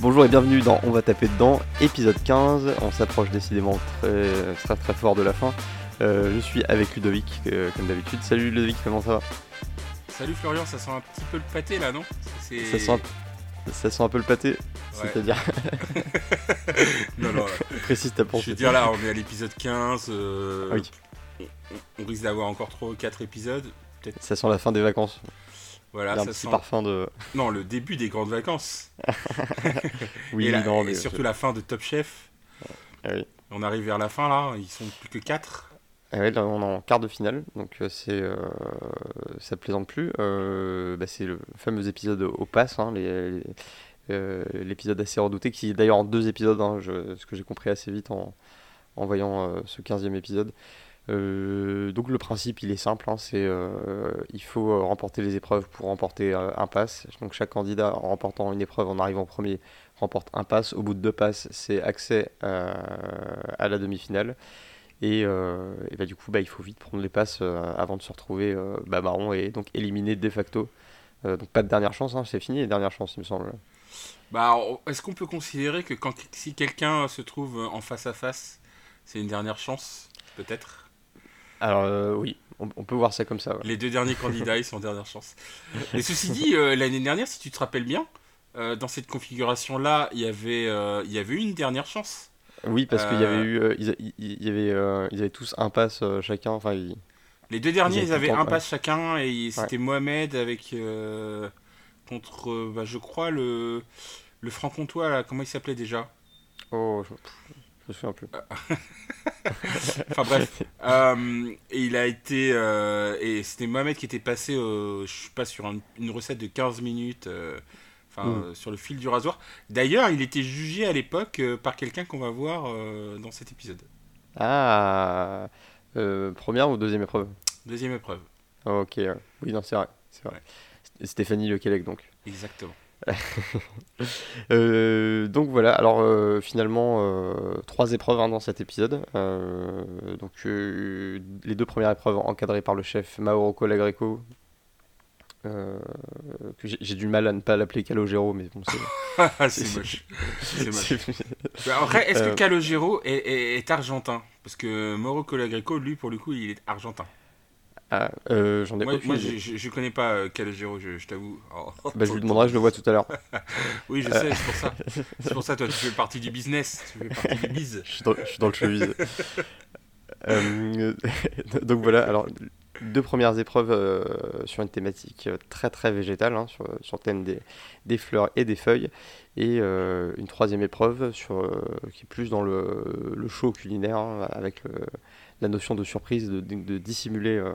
Bonjour et bienvenue dans On va taper dedans, épisode 15. On s'approche décidément très, très très fort de la fin. Euh, je suis avec Ludovic, euh, comme d'habitude. Salut Ludovic, comment ça va? Salut Florian, ça sent un petit peu le pâté là, non? Ça sent, un, ça sent un peu le pâté, Ouais. c'est-à-dire, Non, non, précise ta je pensée. veux dire là, on est à l'épisode 15. euh, Ah oui. on, on risque d'avoir encore 3 ou 4 épisodes. Ça sent la fin des vacances. Voilà, un petit sent. parfum de. Non, le début des grandes vacances. Oui, et, la- non, et surtout la fin de Top Chef. Ah oui. On arrive vers la fin là, ils sont plus que 4. Ah ouais, là, on est en quart de finale, donc euh, c'est euh, ça plaisante plus. Euh, bah, c'est le fameux épisode au pass, hein, les- euh, l'épisode assez redouté, qui est d'ailleurs en deux épisodes, hein, je- ce que j'ai compris assez vite en, en voyant ce 15e épisode. Euh, donc le principe il est simple, hein, c'est euh, il faut euh, remporter les épreuves pour remporter un pass. Donc chaque candidat en remportant une épreuve en arrivant premier remporte un pass. Au bout de deux passes, c'est accès à la demi-finale. Et, bah, du coup, bah, il faut vite prendre les passes avant de se retrouver euh, bah, marron et donc éliminé de facto. Donc pas de dernière chance, hein, c'est fini les dernières chances, il me semble. Bah, est-ce qu'on peut considérer que si quelqu'un se trouve en face à face, c'est une dernière chance Peut-être? Alors euh, oui, on, on peut voir ça comme ça. ouais. Les deux derniers candidats, ils sont en dernière chance. Et ceci dit, euh, l'année dernière, si tu te rappelles bien, euh, dans cette configuration-là, il y avait, il y avait une dernière chance. Oui, parce qu'il y avait eu, ils, ils- ils- il avaient tous un pass chacun. Enfin, ils- Les deux derniers, Ils avaient avaient temps, un ouais. pass chacun et c'était Mohamed avec contre, bah, je crois le le franc-comtois comment il s'appelait déjà? Oh, je me souviens plus. Enfin bref, Euh, et il a été euh, et c'était Mohamed qui était passé, euh, je sais pas sur un- une recette de 15 minutes. euh, Enfin, Mm. sur le fil du rasoir. D'ailleurs, il était jugé à l'époque par quelqu'un qu'on va voir dans cet épisode. Ah, première ou deuxième épreuve? Deuxième épreuve. Ok, ouais. oui, non, c'est vrai. C'est vrai. Stéphanie Lequelec, donc. Exactement. Euh, donc voilà, alors euh, finalement, euh, trois épreuves hein, dans cet épisode. Donc les deux premières épreuves encadrées par le chef Mauro Colagreco. J'ai du mal à ne pas l'appeler Calogero, mais bon, c'est. C'est moche. C'est moche. Bah, Après, est-ce que Calogero est, est- est argentin? Parce que Mauro Colagreco, lui, pour le coup, il est argentin. Ah, euh, J'en ai Moi, je, je, je connais pas euh, Calogero, je, je t'avoue. Oh. Bah, je lui demanderai, je le vois tout à l'heure. Oui, je sais, c'est pour ça. C'est pour ça, toi, tu fais partie du business, tu fais partie du biz. Je suis dans, je suis dans le chevise. Euh, donc voilà, alors deux premières épreuves sur une thématique très très végétale, hein, sur, sur le thème des, des fleurs et des feuilles, et une troisième épreuve sur, qui est plus dans le, le show culinaire, hein, avec le- la notion de surprise, de, de- de dissimuler euh,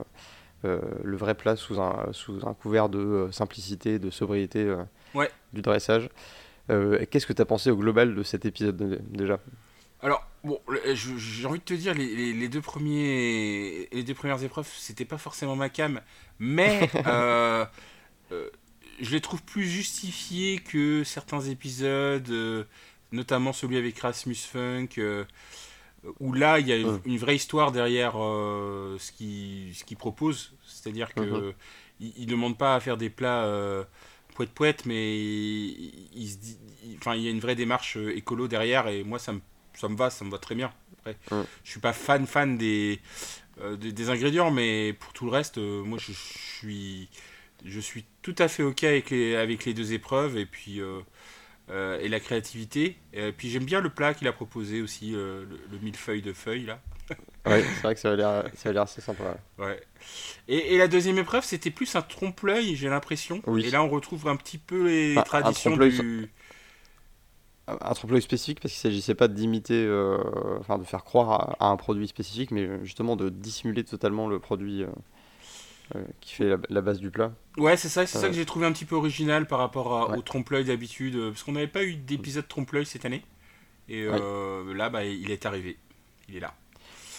euh, le vrai plat sous un, sous un couvert de euh, simplicité, de sobriété Ouais. du dressage. Qu'est-ce que tu as pensé au global de cet épisode déjà? Alors, bon, j'ai envie de te dire, les, les- les deux, premiers, les deux premières épreuves, c'était pas forcément ma cam, mais euh, euh, je les trouve plus justifiées que certains épisodes, euh, notamment celui avec Rasmus Funk, où là, il y a une, vraie histoire derrière euh, ce qu'il ce qu'il propose. C'est-à-dire que Mhm. il demande pas à faire des plats euh, poète poète, mais il, il se dit, il- enfin, il y a une vraie démarche euh, écolo derrière, et moi, ça me, ça me va, ça me va très bien. Après, Mhm. je suis pas fan fan des, euh, des, des ingrédients, mais pour tout le reste, euh, moi, je, je suis je suis tout à fait ok avec les, avec les deux épreuves et puis euh, euh, et la créativité. Et puis j'aime bien le plat qu'il a proposé aussi, euh, le, le millefeuille de feuilles là. Ouais, c'est vrai que ça a l'air, assez sympa. ouais. Ouais. Et, et la deuxième épreuve, c'était plus un trompe-l'œil, j'ai l'impression. Oui. Et là, on retrouve un petit peu les Ah, un traditions trompe-l'œil, du. Un un trompe-l'œil spécifique parce qu'il s'agissait pas d'imiter, euh, enfin de faire croire à, à un produit spécifique, mais justement de dissimuler totalement le produit euh, qui fait la, la base du plat. Ouais, c'est ça, c'est ça Euh. que j'ai trouvé un petit peu original par rapport à- Ouais. au trompe-l'œil d'habitude. euh, Parce qu'on n'avait pas eu d'épisode trompe-l'œil cette année. Et là, bah, il est arrivé. Il est là.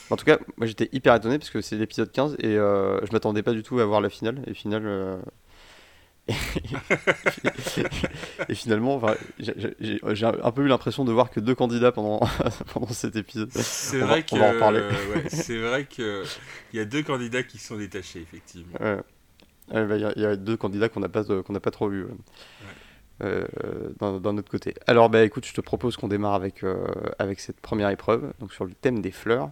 En tout cas, moi j'étais hyper étonné parce que c'est l'épisode 15 et je m'attendais pas du tout à voir la finale. Et finale. Euh, et finalement, enfin, j'ai- un peu eu l'impression de voir que deux candidats pendant, pendant cet épisode. C'est va- vrai que va en reparler. euh, ouais, c'est vrai que il y a deux candidats qui sont détachés effectivement. Ouais. Ouais, bah, Il y, a- il y a deux candidats qu'on n'a pas, qu'on n'a pas trop vus. ouais. d'un autre côté. Alors, bah écoute, je te propose qu'on démarre avec, avec cette première épreuve, donc sur le thème des fleurs.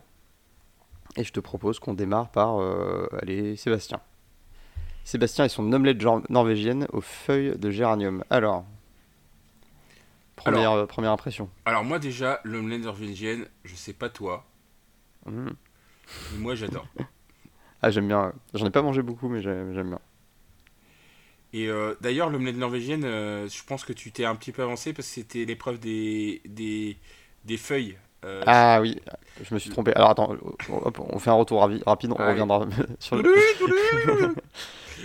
Et je te propose qu'on démarre par, allez, Sébastien. Sébastien et son omelette norvégienne aux feuilles de géranium. Alors, première, euh, première impression. Alors moi déjà, l'omelette norvégienne, je sais pas toi, mmh. moi j'adore. ah j'aime bien, j'en ai pas mangé beaucoup mais j'aime bien. Et euh, d'ailleurs, l'omelette norvégienne, euh, je pense que tu t'es un petit peu avancé parce que c'était l'épreuve des, des, des, feuilles. ah oui, je me suis trompé. Alors attends, on fait un retour rapide, on reviendra sur le...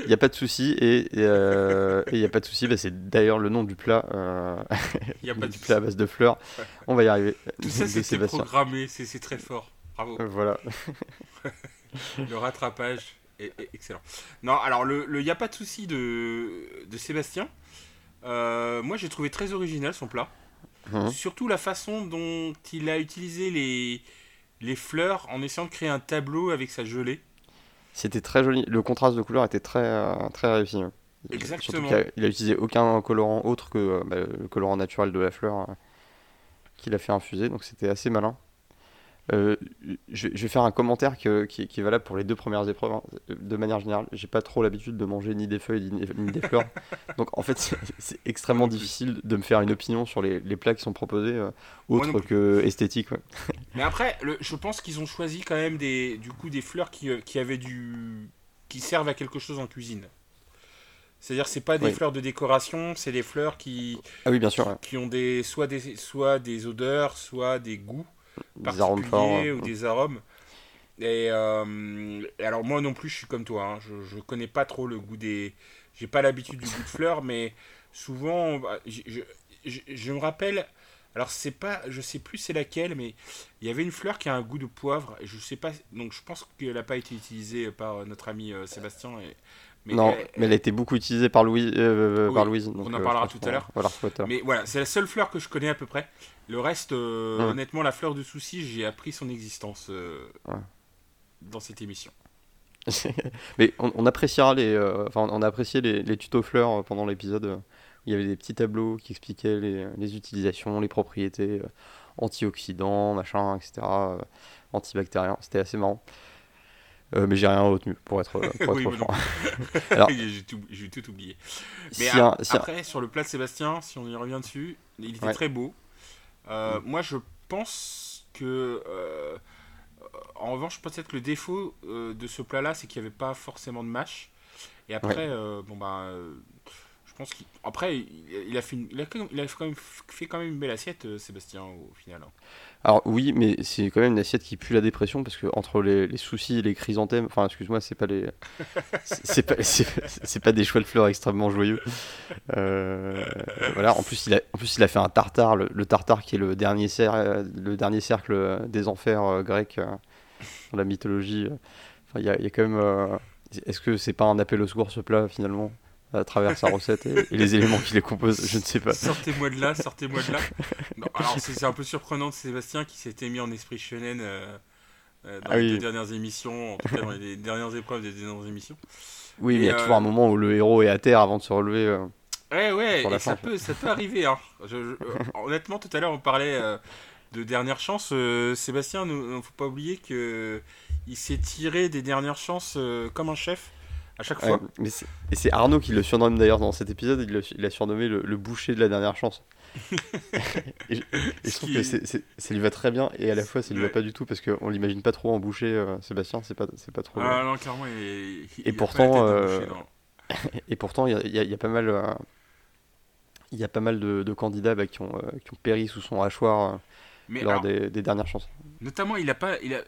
Il n'y a pas de souci et il euh, n'y a pas de souci. Bah, c'est d'ailleurs le nom du plat. Euh, y a pas du plat à base de fleurs. On va y arriver. Tout ça, c'était programmé. C'est très fort. Bravo. Euh, voilà. le rattrapage est, excellent. Non, alors le il n'y a pas de souci de, de Sébastien. Euh, moi, j'ai trouvé très original son plat. Hum. Surtout la façon dont il a utilisé les, les fleurs en essayant de créer un tableau avec sa gelée. C'était très joli. Le contraste de couleurs était très, euh, très réussi. Exactement. il, a, utilisé aucun colorant autre que euh, bah, le colorant naturel de la fleur euh, qu'il a fait infuser, donc c'était assez malin. Euh, je, vais faire un commentaire qui, est valable pour les deux premières épreuves. Hein. De manière générale, j'ai pas trop l'habitude de manger ni des feuilles ni, des fleurs. Donc en fait, c'est extrêmement difficile de me faire une opinion sur les, plats qui sont proposés, euh, autres que esthétiques. Mais après, je pense qu'ils ont choisi quand même des, du coup, des fleurs qui, euh, qui, avaient du, qui servent à quelque chose en cuisine. C'est-à-dire c'est pas des fleurs de décoration, c'est des fleurs qui, ah oui, bien sûr, qui ont des, soit, des, soit des odeurs, soit des goûts des arômes forts, ou des arômes. Et, euh, alors moi non plus, je suis comme toi. Hein. Je, je connais pas trop le goût des. J'ai pas l'habitude du goût de fleurs, mais souvent, je, je, je, me rappelle. Alors c'est pas, je sais plus c'est laquelle, mais il y avait une fleur qui a un goût de poivre. Et je sais pas, donc je pense qu'elle n'a pas été utilisée par notre ami euh, Sébastien. Et, mais non, mais elle a été beaucoup utilisée par, euh, par Louise. on en parlera tout à l'heure. Mais voilà, c'est la seule fleur que je connais à peu près. Le reste, euh, honnêtement, la fleur de souci, j'ai appris son existence euh, dans cette émission. Mais on, appréciera les, euh, enfin, on a apprécié les, les tutos fleurs pendant l'épisode. Il y avait des petits tableaux qui expliquaient les, les utilisations, les propriétés antioxydants, machin, etc. antibactériens. C'était assez marrant. Mais j'ai rien retenu pour être, pour être franc. j'ai tout, tout, oublié. Mais après, sur le plat de Sébastien, si on y revient dessus, il était très beau. Euh, moi, je pense que. Euh, en revanche, peut-être que le défaut euh, de ce plat-là, c'est qu'il n'y avait pas forcément de mâche. Et après, bon, bah. je pense qu'après, il, a fait il, a, il a quand même fait quand même une belle assiette, Sébastien, au final. Hein. Alors oui, mais c'est quand même une assiette qui pue la dépression parce que entre les, soucis et les chrysanthèmes, enfin excuse-moi, c'est pas les, c'est pas, des choix de fleurs extrêmement joyeux. Euh, voilà. En plus, il a, en plus, il a fait un tartare, le, tartare qui est le dernier cercle, le dernier cercle des enfers euh, grecs euh, dans la mythologie. Il y a, quand même. Est-ce que c'est pas un appel au secours ce plat finalement? À travers sa recette et, les éléments qui les composent, je ne sais pas. Sortez-moi de là, sortez-moi de là. alors c'est un peu surprenant de Sébastien qui s'était mis en esprit shonen euh, euh, dans ah les dernières émissions, en tout cas dans les dernières épreuves des dernières émissions. Oui, mais il y a toujours un euh, moment où le héros est à terre avant de se relever. ouais, ouais, et ça, peut, ça peut arriver. Hein. honnêtement, tout à l'heure, on parlait de dernière chance. Sébastien, il ne faut pas oublier qu'il s'est tiré des dernières chances comme un chef à chaque fois. mais et c'est Arnaud qui le surnomme d'ailleurs dans cet épisode, il, l'a surnommé le, boucher de la dernière chance. et, je, trouve que ça lui va très bien et à la fois ça lui va pas du tout parce qu'on l'imagine pas trop en boucher, euh, Sébastien, c'est pas, pas trop. Ah non, clairement, il, et, pourtant, euh, et pourtant, il y, y, a pas mal. Euh, il y a pas mal de, candidats bah, qui, ont, qui ont péri sous son hachoir lors des, des, dernières chances. Notamment, il a pas, il a,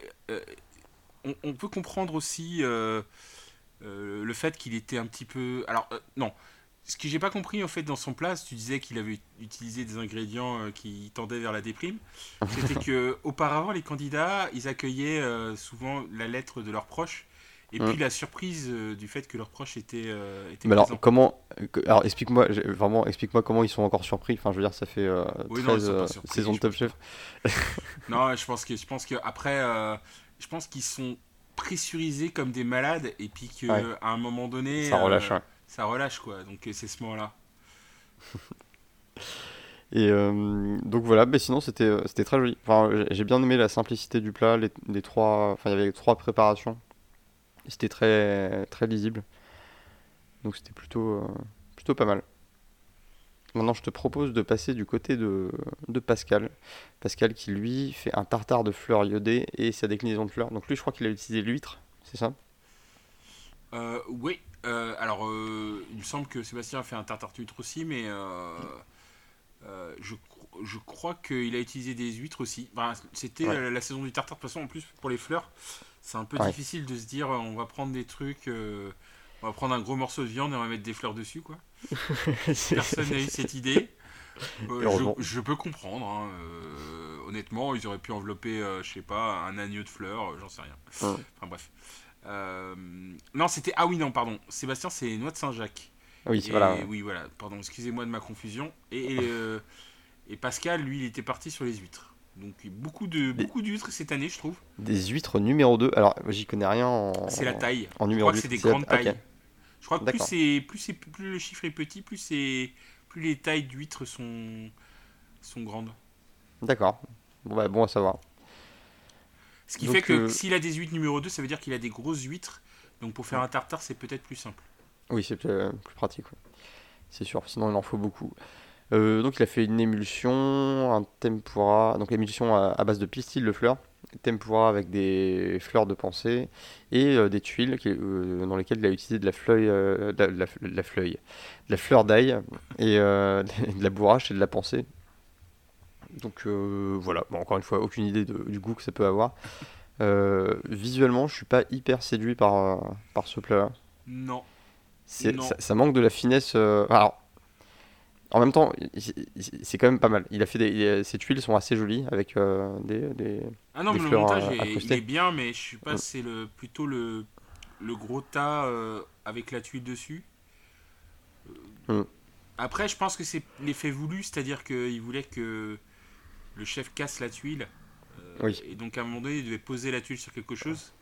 on, on, peut comprendre aussi euh, le fait qu'il était un petit peu. Alors, euh, non. Ce que j'ai pas compris en fait dans son plat, tu disais qu'il avait utilisé des ingrédients euh, qui tendaient vers la déprime. C'était que auparavant les candidats, ils accueillaient souvent la lettre de leurs proches et puis la surprise du fait que leurs proches étaient, Mais alors comment alors explique-moi vraiment explique-moi comment ils sont encore surpris. Enfin je veux dire ça fait 13 saisons de Top Chef. non, je pense que je pense que après je pense qu'ils sont pressurisés comme des malades et puis qu'à un moment donné ça relâche euh, ça relâche quoi donc euh, c'est ce moment là Et euh, donc voilà, mais sinon c'était c'était très joli. Enfin, j'ai- j'ai bien aimé la simplicité du plat, les, les trois, enfin il y avait trois préparations. C'était très très lisible. Donc c'était plutôt euh, plutôt pas mal. Maintenant, je te propose de passer du côté de, de Pascal. Pascal qui lui fait un tartare de fleurs iodées et sa déclinaison de fleurs. Donc lui, je crois qu'il a utilisé l'huître, c'est ça? Euh, oui, euh, alors euh, il me semble que Sébastien a fait un tartare huître aussi, mais je, cro- je crois qu'il a utilisé des huîtres aussi. Enfin, C'était Ouais. la saison du tartare, de toute façon, en plus pour les fleurs, c'est un peu Ouais. difficile de se dire on va prendre des trucs, on va prendre un gros morceau de viande et on va mettre des fleurs dessus, quoi. Personne n'a eu cette idée. Euh, je, je peux comprendre. hein, euh, honnêtement, ils auraient pu envelopper, euh, je sais pas, un agneau de fleurs, euh, j'en sais rien. Ouais. Enfin bref. Euh, non, c'était. Ah oui, non, pardon. Sébastien, c'est Noix de Saint-Jacques. Oui, Et- voilà. Oui, voilà. Pardon, excusez-moi de ma confusion. Et, et, euh, et Pascal, lui, il était parti sur les huîtres. Donc beaucoup de Des- beaucoup d'huîtres cette année, je trouve. Des huîtres numéro 2. Alors, j'y connais rien en, C'est la taille. en Je numéro crois que c'est des grandes la- tailles. Je crois que plus c'est plus c'est plus le chiffre est petit, plus c'est plus les tailles d'huîtres sont sont grandes. D'accord. Bon, bah, bon à savoir. Ce qui Donc, fait que euh, s'il a des huîtres numéro 2, ça veut dire qu'il a des grosses huîtres. Donc pour faire un tartare, c'est peut-être plus simple. Oui, c'est plus, plus pratique. ouais. C'est sûr, sinon il en faut beaucoup. Euh, donc il a fait une émulsion, un tempura, donc l'émulsion à, à base de pistil de fleurs, tempura avec des fleurs de pensée et euh, des tuiles qui- euh, dans lesquelles il a utilisé de la fleuille, de la, de la- de la fleuille, de la fleur d'ail et de la bourrache et de la pensée. Donc euh, voilà, Bon, encore une fois, aucune idée de- du goût que ça peut avoir. Euh, visuellement, je suis pas hyper séduit par, par ce plat-là. Non. Ça, ça manque de la finesse. euh, Alors, en même temps, c'est quand même pas mal. Il a fait des, il a- ses tuiles sont assez jolies avec euh, des, des- Ah non, Des mais le montage euh, est, il incrustées. est bien, mais je suis pas. Mm. C'est le plutôt le le gros tas euh, avec la tuile dessus. Mm. Après, je pense que c'est l'effet voulu, c'est-à-dire qu'il voulait que le chef casse la tuile. euh, Oui. Et donc à un moment donné, il devait poser la tuile sur quelque chose.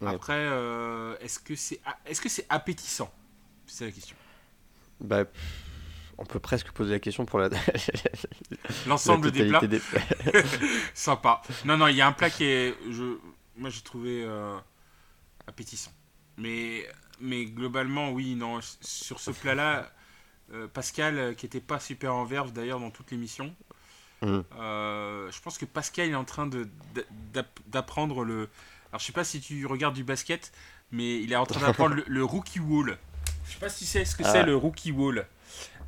Ouais. Après, est-ce que c'est est-ce que c'est appétissant? C'est la question. bah, on peut presque poser la question pour la, L'ensemble des plats. des Sympa. Non, non, il y a un plat qui est. Je, moi, j'ai trouvé euh, appétissant. Mais, mais globalement, oui, non. Sur ce plat-là, euh, Pascal, euh, qui était pas super en verve d'ailleurs dans toute l'émission, euh, je pense que Pascal est en train de d'apprendre le. Alors, je sais pas si tu regardes du basket, mais il est en train d'apprendre le, le rookie wall. Je sais pas si tu sais ce que Ah. c'est le rookie wall.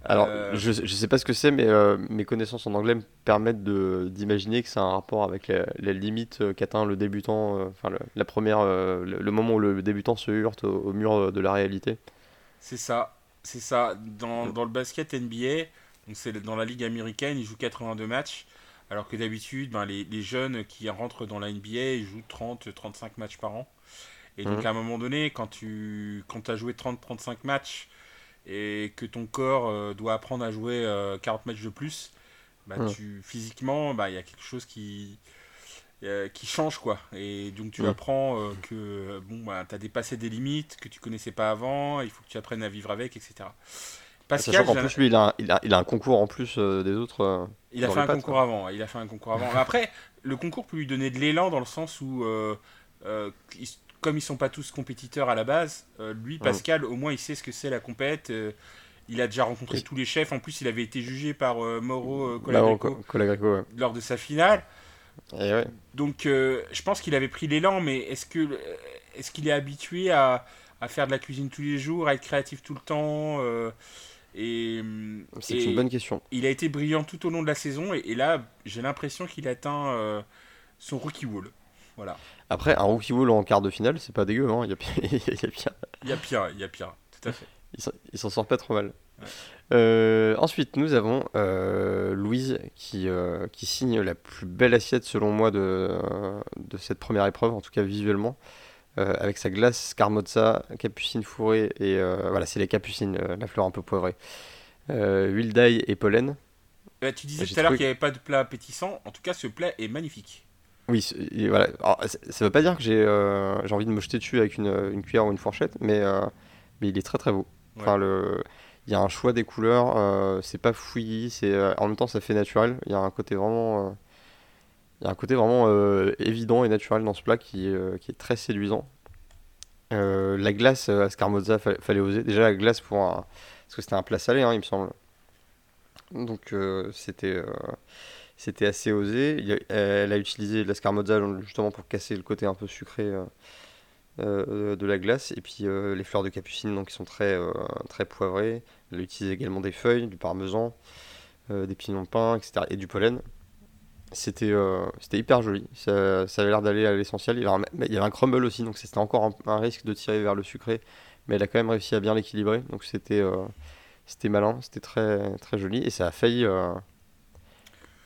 Alors, Euh, je, je sais pas ce que c'est, mais euh, mes connaissances en anglais me permettent de d'imaginer que c'est un rapport avec la, la limite euh, qu'atteint le débutant, enfin le, la première, le, le moment où le débutant se heurte au, au mur de la réalité. C'est ça, c'est ça. Dans, dans le basket NBA, c'est dans la ligue américaine, ils jouent 82 matchs, alors que d'habitude, ben, les, les jeunes qui rentrent dans la NBA, ils jouent 30-35 matchs par an. Et donc Mhm. à un moment donné, quand tu quand as joué 30-35 matchs et que ton corps euh, doit apprendre à jouer euh, 40 matchs de plus, bah, tu, physiquement, bah, il y a quelque chose qui, euh, qui change quoi. Et donc tu apprends euh, que euh, bon bah, tu as dépassé des limites que tu connaissais pas avant il faut que tu apprennes à vivre avec etc Sachant Pascal qu'en j'ai un- plus, lui, il a, un- il a, il a un concours en plus euh, des autres. euh, il a fait un pattes, concours avant il a fait un concours avant. Après le concours peut lui donner de l'élan dans le sens où euh, euh, ils- comme ils sont pas tous compétiteurs à la base euh, lui Pascal au moins il sait ce que c'est la compète euh, il a déjà rencontré tous les chefs en plus il avait été jugé par euh, Mauro euh, Bah, Colagreco Co- Colagreco, ouais. lors de sa finale Et ouais. Donc, je pense qu'il avait pris l'élan, mais est-ce que est-ce qu'il est habitué à, à faire de la cuisine tous les jours, à être créatif tout le temps Et, C'est une bonne question. il a été brillant tout au long de la saison, et, et là, j'ai l'impression qu'il atteint son rookie wall. Voilà. Après, un rookie wall en quart de finale, c'est pas dégueu. Hein. Il, y a, pire- il y a pire. Il y a pire, tout à fait. Il s'en- sort pas trop mal. Ouais. Euh, ensuite, nous avons euh, Louise qui, euh, qui signe la plus belle assiette selon moi de, de cette première épreuve, en tout cas visuellement, avec sa glace Scarmozza, capucine fourrée et voilà, c'est les capucines, la fleur un peu poivrée, huile d'ail et pollen. Tu disais tout à l'heure qu'il n'y avait pas de plat appétissant, en tout cas, ce plat est magnifique. Oui, voilà. Alors, ça veut pas dire que j'ai euh, j'ai envie de me jeter dessus avec une, une cuillère ou une fourchette, mais, euh, mais il est très très beau. Enfin, Ouais. le, Il y a un choix des couleurs, c'est pas fouillis, c'est en même temps ça fait naturel. Il y a un côté vraiment, il y a un côté vraiment évident et naturel dans ce plat qui, qui est très séduisant. la glace à Scarmozza, fallait, oser. Déjà la glace pour un, parce que c'était un plat salé, hein, il me semble. Donc c'était c'était assez osé. elle a utilisé l'escarmozza justement pour casser le côté un peu sucré euh, euh, de la glace. Et puis euh, les fleurs de capucine, donc, qui sont très, très poivrées. Elle a utilisé également des feuilles, du parmesan, des pignons de pain, etc. Et du pollen. C'était c'était hyper joli. Ça, avait l'air d'aller à l'essentiel. Il, y avait un crumble aussi, donc c'était encore un, risque de tirer vers le sucré. Mais elle a quand même réussi à bien l'équilibrer. Donc c'était c'était malin, c'était très, très joli. Et ça a failli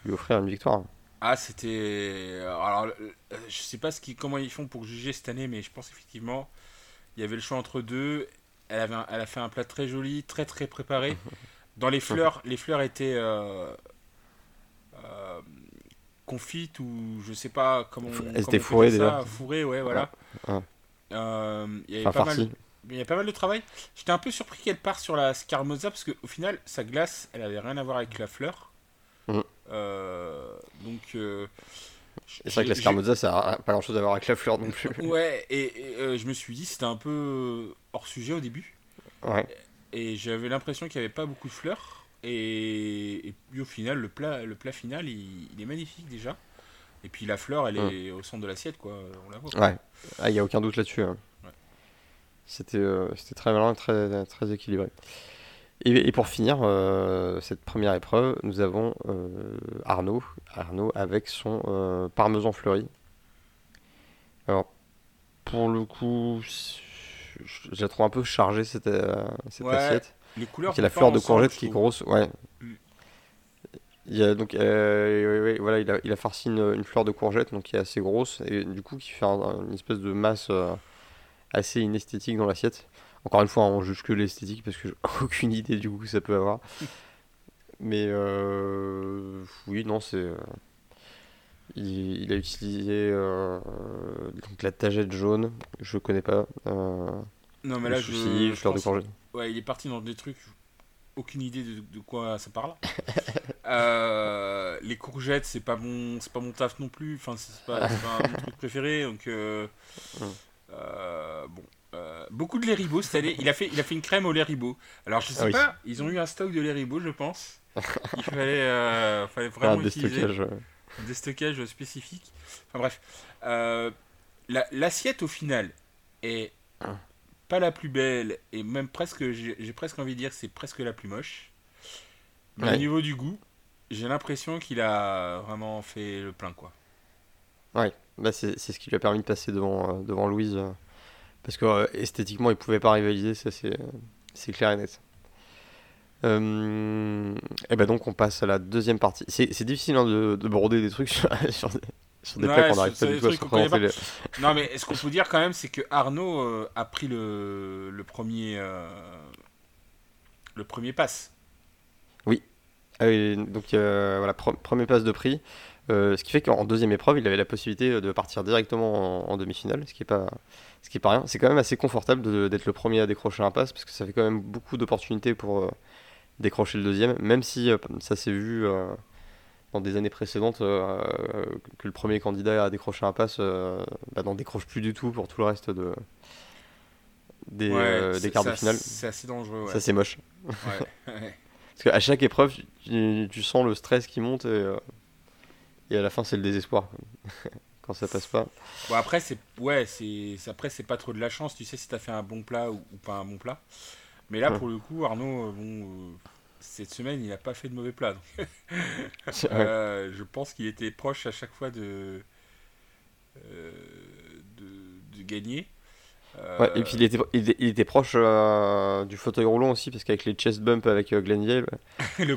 lui offrir une victoire. Ah, c'était. Alors, je sais pas ce qui... comment ils font pour juger cette année, mais je pense effectivement, il y avait le choix entre deux. Elle, avait Elle a fait un plat très joli, très très préparé. Dans les fleurs, les fleurs étaient euh, euh, confites ou je sais pas comment. Elles étaient fourrées déjà. Fourrées, ouais, voilà. Euh, il y avait pas mal. Il y a pas mal de travail. J'étais un peu surpris qu'elle parte sur la Scarmoza parce qu'au final, sa glace, elle avait rien à voir avec la fleur. Euh, donc. Euh, c'est vrai que la Scarmozza, ça n'a pas grand chose à voir avec la fleur non plus. Ouais, et, euh, je me suis dit, c'était un peu hors sujet au début. Ouais. Et j'avais l'impression qu'il n'y avait pas beaucoup de fleurs. Et, puis au final, le plat, le plat final, il, est magnifique déjà. Et puis la fleur, elle est mm. au centre de l'assiette, quoi. On la voit. Ouais, ah, il n'y a aucun doute là-dessus. Hein. C'était c'était très malin, très, très équilibré. Et, pour finir euh, cette première épreuve, nous avons euh, Arnaud, Arnaud avec son euh, parmesan fleuri. Alors, pour le coup, je la trouve un peu chargée cette, cette assiette. Les couleurs. Il la fleur de courgette qui est grosse, ouais. Mm. Il a, donc, voilà, il a, il a farci une, fleur de courgette donc qui est assez grosse et du coup qui fait une espèce de masse assez inesthétique dans l'assiette. Encore une fois, on juge que l'esthétique parce que j'ai aucune idée du goût que ça peut avoir. Mais euh, oui, non, c'est. Euh, il, a utilisé euh, donc la tagette jaune, je connais pas. non, mais là, je. de Ouais, il est parti dans des trucs, aucune idée de, quoi ça parle. les courgettes, c'est pas mon, c'est pas mon taf non plus. Enfin, c'est pas, pas mon truc préféré, donc. bon. Euh, beaucoup de lait ribot cette année. Il a fait, il a fait une crème au lait ribot. Alors je sais ah pas, ils ont eu un stock de lait ribot, je pense. Il fallait, euh, fallait vraiment ah, utiliser des stockages spécifiques. Enfin bref, euh, l'assiette au final est ah. pas la plus belle et même presque, j'ai presque envie de dire, c'est presque la plus moche. Mais au niveau du goût, j'ai l'impression qu'il a vraiment fait le plein quoi. Ouais, bah c'est ce qui lui a permis de passer devant, devant Louise parce que euh, esthétiquement, ils pouvaient pas rivaliser, ça c'est, clair et net. Euh, et ben donc on passe à la deuxième partie. C'est, difficile hein, de, de, broder des trucs sur, sur des, sur des plats qu'on n'arrive pas du tout à se Non mais ce qu'on peut dire quand même, c'est que Arnaud euh, a pris le, le premier euh, le premier pass. Oui. Ah donc voilà, premier pass de prix. Ce qui fait qu'en deuxième épreuve, il avait la possibilité de partir directement en, en demi-finale, ce qui est pas ce qui est pas rien. C'est quand même assez confortable d'être le premier à décrocher un pass parce que ça fait quand même beaucoup d'opportunités pour euh, décrocher le deuxième, même si euh, ça s'est vu euh, dans des années précédentes que le premier candidat à décrocher un pass bah, n'en décroche plus du tout pour tout le reste de, des, des quarts de finale. C'est assez dangereux. Ça, c'est moche. parce qu'à chaque épreuve, tu, sens le stress qui monte et, et à la fin, c'est le désespoir quand ça passe pas. Bon après c'est ouais c'est après c'est pas trop de la chance tu sais si t'as fait un bon plat ou, pas un bon plat. Mais là pour le coup Arnaud euh, bon euh, cette semaine il a pas fait de mauvais plat euh, je pense qu'il était proche à chaque fois de de, de, gagner. Ouais, et puis il était, il, était proche euh, du fauteuil roulant aussi, parce qu'avec les chest bumps avec euh, Glenville, il,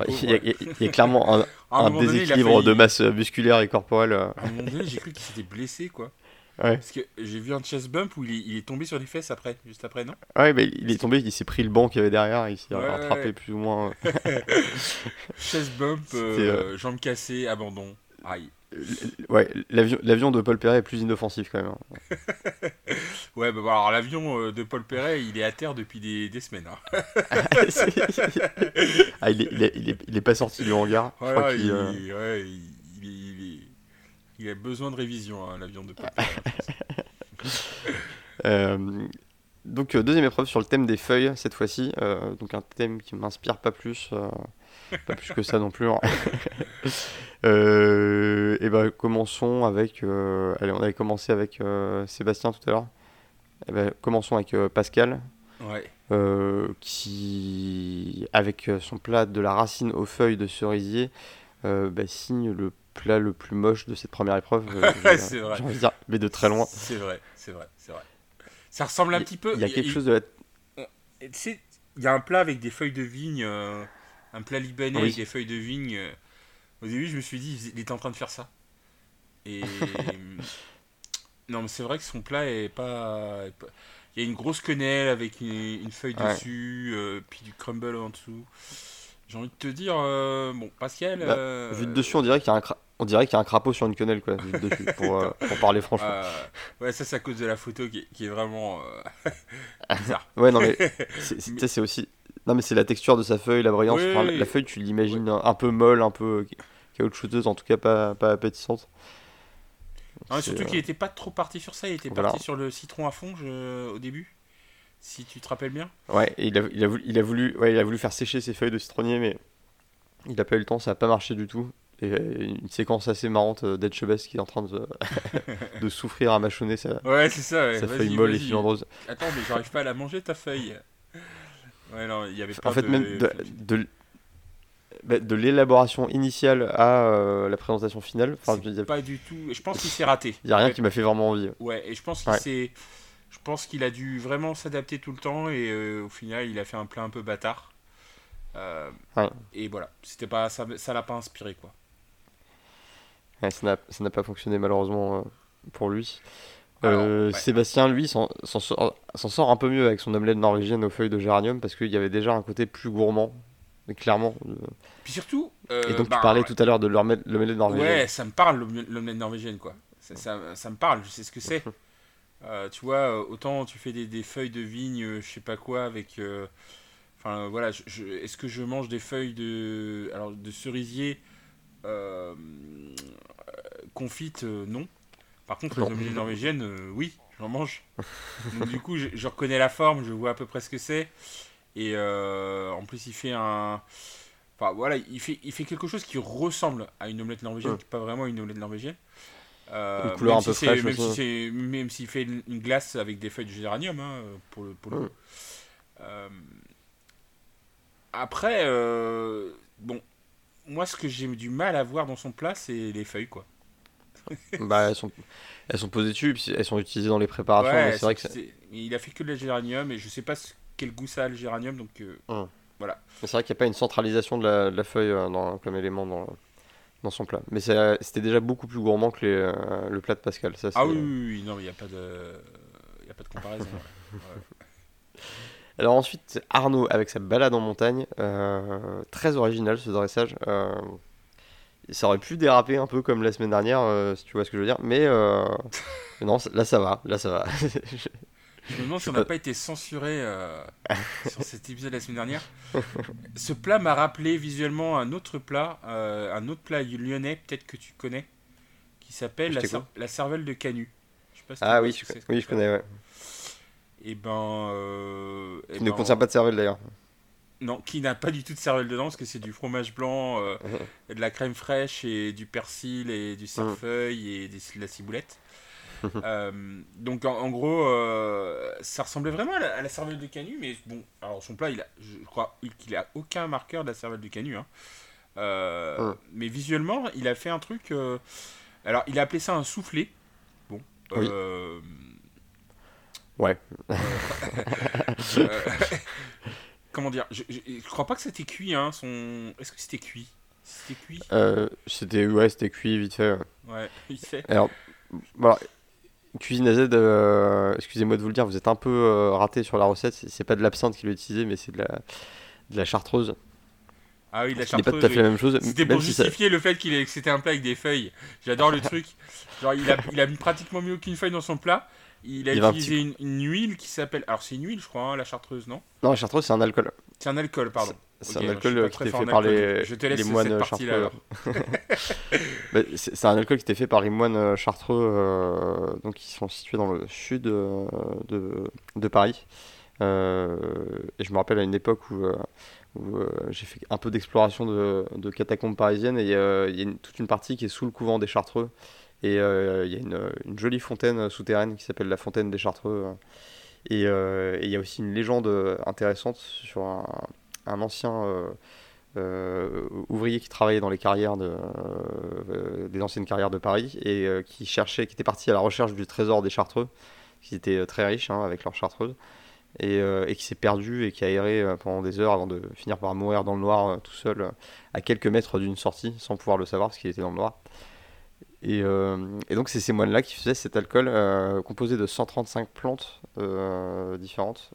y a, clairement un, déséquilibre de masse musculaire et corporelle. Euh. À un moment donné, j'ai cru qu'il s'était blessé, quoi. Ouais. Parce que j'ai vu un chest bump où il est, tombé sur les fesses après, juste après, non? Ouais, mais il est tombé, il s'est pris le banc qu'il y avait derrière, il s'est rattrapé plus ou moins. chest bump, jambes cassées, abandon. Aïe. Ouais, l'avion, de Paul Perret est plus inoffensif quand même. hein. Ouais, bah, alors l'avion euh, de Paul Perret, il est à terre depuis des, des semaines. hein. ah, il est, il, est, il, est, il est pas sorti du hangar. Je Voilà, il, euh, ouais, il, a besoin de révision, hein, l'avion de Paul Perret. Euh, donc deuxième épreuve sur le thème des feuilles cette fois-ci, Euh, donc un thème qui m'inspire pas plus, pas plus que ça non plus. hein. Euh, et ben commençons avec, euh, allez on avait commencé avec euh, Sébastien tout à l'heure. Eh ben, commençons avec Pascal, Ouais. qui avec son plat de la racine aux feuilles de cerisier bah, signe le plat le plus moche de cette première épreuve. C'est vrai. Envie de dire, mais de très loin. C'est vrai, c'est vrai, c'est vrai. Ça ressemble un petit peu. Il y a quelque chose de la Et Tu sais, il y a un plat avec des feuilles de vigne, un plat libanais Oui. avec des feuilles de vigne. euh, au début, je me suis dit, il était en train de faire ça. Et. non, mais c'est vrai que son plat est pas. Il y a une grosse quenelle avec une, une feuille Ouais. dessus, euh, puis du crumble en dessous. J'ai envie de te dire, euh, bon, Pascal. Bah, euh, Vu de dessus, on dirait qu'il y a un, cra- on dirait qu'il y a un crapaud sur une quenelle, quoi, vu de dessus, pour, pour parler franchement. ouais, ça, c'est à cause de la photo qui est, qui est vraiment bizarre. Ouais, non, mais c'est aussi. Non, mais c'est la texture de sa feuille, la brillance. Oui, Enfin, oui, La feuille, tu l'imagines un, un peu molle, un peu euh, caoutchouteuse, en tout cas pas, pas appétissante. C'est, surtout euh, qu'il était pas trop parti sur ça, il était Voilà. parti sur le citron à fond je- au début. Si tu te rappelles bien. Ouais, et il a, il, a voulu, il, a voulu, ouais, il a voulu faire sécher ses feuilles de citronnier, mais il a pas eu le temps, ça a pas marché du tout. Et euh, une séquence assez marrante euh, d'Ed Chebest qui est en train de, de souffrir à mâchonner sa, Ouais, c'est ça. Ouais. sa feuille molle et filandreuse. Attends, mais j'arrive pas à la manger ta feuille. Ouais, non, il y avait pas En fait, de... même de, de, bah, de l'élaboration initiale à euh, la présentation finale, enfin, n'y a, pas du tout. Je pense qu'il s'est raté. il y a rien qui m'a fait vraiment envie. Ouais, et je pense qu'il Ouais. s'est. Je pense qu'il a dû vraiment s'adapter tout le temps et euh, au final, il a fait un plat un peu bâtard. Euh, Ouais. Et voilà, c'était pas ça, ça l'a pas inspiré quoi. Ça n'a pas fonctionné malheureusement pour lui. Euh, ouais. Sébastien, lui, s'en sort, un peu mieux avec son omelette norvégienne aux feuilles de géranium parce qu'il y avait déjà un côté plus gourmand, mais clairement. euh. Puis surtout. euh, Et donc bah, tu parlais tout à l'heure de l'omelette norvégienne. Ouais, ça me parle l'om- l'omelette norvégienne quoi. Ça, ça, ça me parle, je sais ce que c'est. Euh, tu vois, autant tu fais des, des feuilles de vigne, je sais pas quoi, avec. Enfin voilà, je- je- est-ce que je mange des feuilles de, alors, de cerisier confites Non. Par contre, les omelettes norvégiennes, euh, oui, j'en mange. Donc du coup, je, je reconnais la forme, je vois à peu près ce que c'est. Et euh, en plus, il fait un. Enfin voilà, il fait, il fait quelque chose qui ressemble à une omelette norvégienne, Ouais. qui n'est pas vraiment une omelette norvégienne. Euh, Une couleur même un peu si fraîche même aussi. si s'il fait une, une glace avec des feuilles de géranium, hein, pour le, pour le Ouais. coup. Euh, après, bon, moi ce que j'ai du mal à voir dans son plat, c'est les feuilles, quoi. Bah, elles sont, elles sont posées dessus, puis elles sont utilisées dans les préparations. Ouais, mais c'est vrai que c'est c'est- il a fait que de la géranium et je sais pas ce- quel goût ça a le géranium, donc euh, mais c'est vrai qu'il n'y a pas une centralisation de la, de la feuille euh, dans- comme élément dans, dans son plat. Mais c'est- c'était déjà beaucoup plus gourmand que les, euh, le plat de Pascal. Ça, ah oui, oui, oui, non, il n'y a pas de, il a pas de comparaison. ouais. Ouais. Alors ensuite, Arnaud avec sa balade en montagne. euh, très original ce dressage. euh, ça aurait pu déraper un peu comme la semaine dernière, euh, si tu vois ce que je veux dire. Mais euh, non, là ça va. Là ça va. Je me demande si on n'a pas. été censuré euh, sur cet épisode la semaine dernière. Ce plat m'a rappelé visuellement un autre plat, euh, un autre plat lyonnais, peut-être que tu connais, qui s'appelle la, t'écoute. cer- la cervelle de Canut. Je sais pas si tu ah oui, je, oui, je connais. Ouais. Et ben, euh, eh Qui ne ben, contient pas de cervelle d'ailleurs. Non, qui n'a pas du tout de cervelle dedans, parce que c'est du fromage blanc, euh, de la crème fraîche, et du persil, et du cerfeuil, et des- de la ciboulette. Euh, donc en, en gros, euh, ça ressemblait vraiment à la, à la cervelle de Canu, mais bon, alors son plat, il a, je crois qu'il a aucun marqueur de la cervelle de Canu. hein. Mais visuellement, il a fait un truc. alors, il a appelé ça un soufflé. Bon. Oui. euh, Ouais. comment dire je, je, je crois pas que c'était cuit. Hein, son... Est-ce que c'était cuit? C'était cuit? Euh, c'était ouais, c'était cuit vite fait. ouais. Il fait. Alors, voilà. Cuisine AZ, euh, excusez-moi de vous le dire, vous êtes un peu euh, raté sur la recette. C'est pas de l'absinthe qu'il a utilisé, mais c'est de la, de la chartreuse. Ah oui, la n'est pas chartreuse. tout à fait oui. la même chose. C'était pour ça- justifier le fait qu'il que c'était un plat avec des feuilles. J'adore le truc. Genre, il a, il a mis pratiquement mis aucune feuille dans son plat. Il a Il un utilisé une, une huile qui s'appelle. Alors, c'est une huile, je crois, hein, la chartreuse, non? Non, la chartreuse, c'est un alcool. C'est un alcool, pardon. C'est un alcool qui était fait par les, je te laisse les moines chartreux. C'est un alcool qui était fait par les moines euh, chartreux, euh, donc qui sont situés dans le sud euh, de, de Paris. Euh, et je me rappelle à une époque où, où, j'ai fait un peu d'exploration de, de catacombes parisiennes et il y a une- toute une partie qui est sous le couvent des Chartreux. Et euh, il y a une, jolie fontaine souterraine qui s'appelle la fontaine des Chartreux. Et euh, il y a aussi une légende intéressante sur un, ancien euh, ouvrier qui travaillait dans les carrières de, des anciennes carrières de Paris et qui cherchait, qui était parti à la recherche du trésor des Chartreux, qui étaient très riches hein, avec leurs Chartreuses, et, et qui s'est perdu et qui a erré pendant des heures avant de finir par mourir dans le noir tout seul à quelques mètres d'une sortie sans pouvoir le savoir parce qu'il était dans le noir. Et, euh, et donc c'est ces moines-là qui faisaient cet alcool euh, composé de 135 plantes euh, différentes.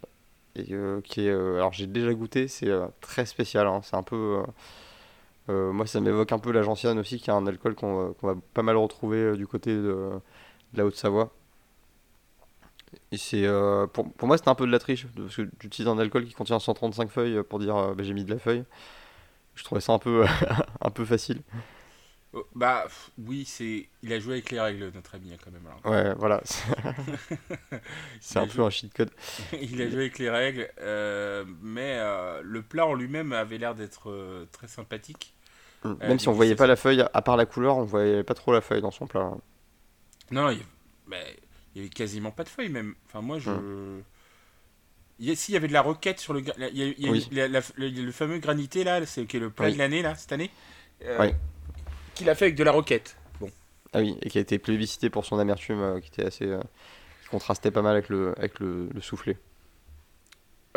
Et qui est alors j'ai déjà goûté c'est très spécial hein, c'est un peu moi ça m'évoque un peu la gentiane aussi qui est un alcool qu'on va- pas mal retrouver du côté de, la Haute-Savoie. Et c'est pour, moi c'était un peu de la triche parce que j'utilise un alcool qui contient 135 feuilles pour dire bah, j'ai mis de la feuille. Je trouvais ça un peu un peu facile Oh, Bah, oui, c'est. Il a joué avec les règles, notre ami, hein, quand même. alors. ouais voilà c'est un peu un cheat code il a joué avec les règles, euh, mais euh, le plat en lui-même avait l'air d'être euh, très sympathique. même si on voyait pas la feuille à part la couleur on voyait pas trop la feuille dans son plat Non, non, il y, bah, il y avait quasiment pas de feuilles, même. Enfin, moi, je. Il y a, si, il y avait de la roquette sur le. Il y a, il y a Oui. la- la- le, le fameux granité, là, c'est qui est le plat Oui. de l'année, là, cette année. euh, Oui. Qu'il a fait avec de la roquette. Bon. Ah oui, et qui a été plébiscité pour son amertume, euh, qui était assez, euh, qui contrastait pas mal avec le, avec le, le soufflé.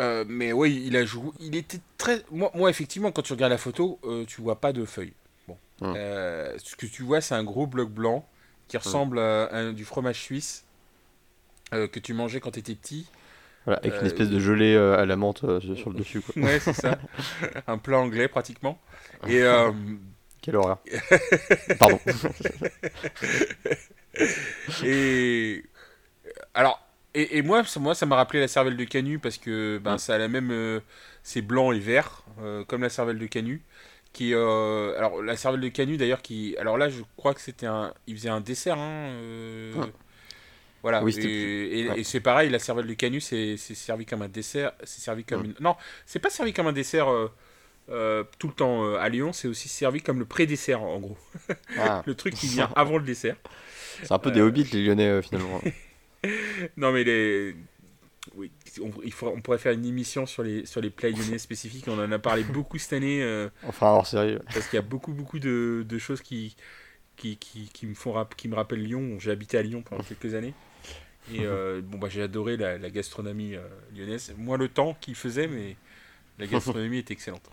Euh, mais oui, il a joué. Il était très. Moi, moi effectivement, quand tu regardes la photo, euh, tu vois pas de feuilles. Bon. Euh, ce que tu vois, c'est un gros bloc blanc qui ressemble à, un- du fromage suisse euh, que tu mangeais quand tu étais petit. Voilà, avec une espèce de gelée euh, à la menthe euh, sur le dessus. Quoi. Ouais, c'est ça. un plat anglais pratiquement. Et euh, Quelle horreur. Pardon. et alors et, et moi ça moi ça m'a rappelé la cervelle de Canu parce que ben ça a la même euh, c'est blanc et vert euh, comme la cervelle de Canu qui euh, alors la cervelle de Canu d'ailleurs qui alors là je crois que c'était un il faisait un dessert hein, voilà Oui, et, et- ouais. et c'est pareil la cervelle de Canu c'est c'est servi comme un dessert c'est servi comme une non c'est pas servi comme un dessert euh, euh, tout le temps euh, à Lyon c'est aussi servi comme le pré-dessert en gros Ah, le truc qui vient avant le dessert c'est un peu des hobbits, les lyonnais, euh, finalement. Non, mais les. Oui, on, il faudra- on pourrait faire une émission sur les, sur les plats lyonnais spécifiques. On en a parlé beaucoup cette année euh, Enfin, hors série. parce qu'il y a beaucoup, beaucoup de, de choses qui, qui, qui, qui me font rap- qui me rappellent Lyon. J'ai habité à Lyon pendant quelques années. Et euh, bon, bah, j'ai adoré la, la gastronomie euh, lyonnaise. Moins le temps qu'il faisait, mais la gastronomie est excellente.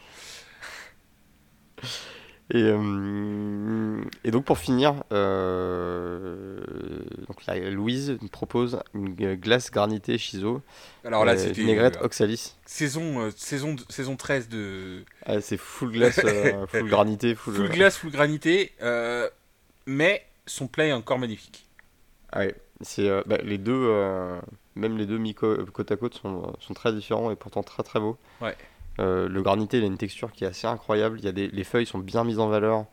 Et, euh, et donc, pour finir, euh, donc là, Louise nous propose une glace garnitée Chiso, Alors là, euh, c'était vinaigrette euh, Oxalis. saison, saison, saison 13 de Ah, c'est full glace, full granité, full. full glace, full granité. mais son plat est encore magnifique. Ah ouais, c'est bah, les deux, même les deux mis co- côte à côte sont, sont très différents et pourtant très très beaux. Ouais. Euh, le granité, il a une texture qui est assez incroyable. Il y a des, les feuilles sont bien mises en valeur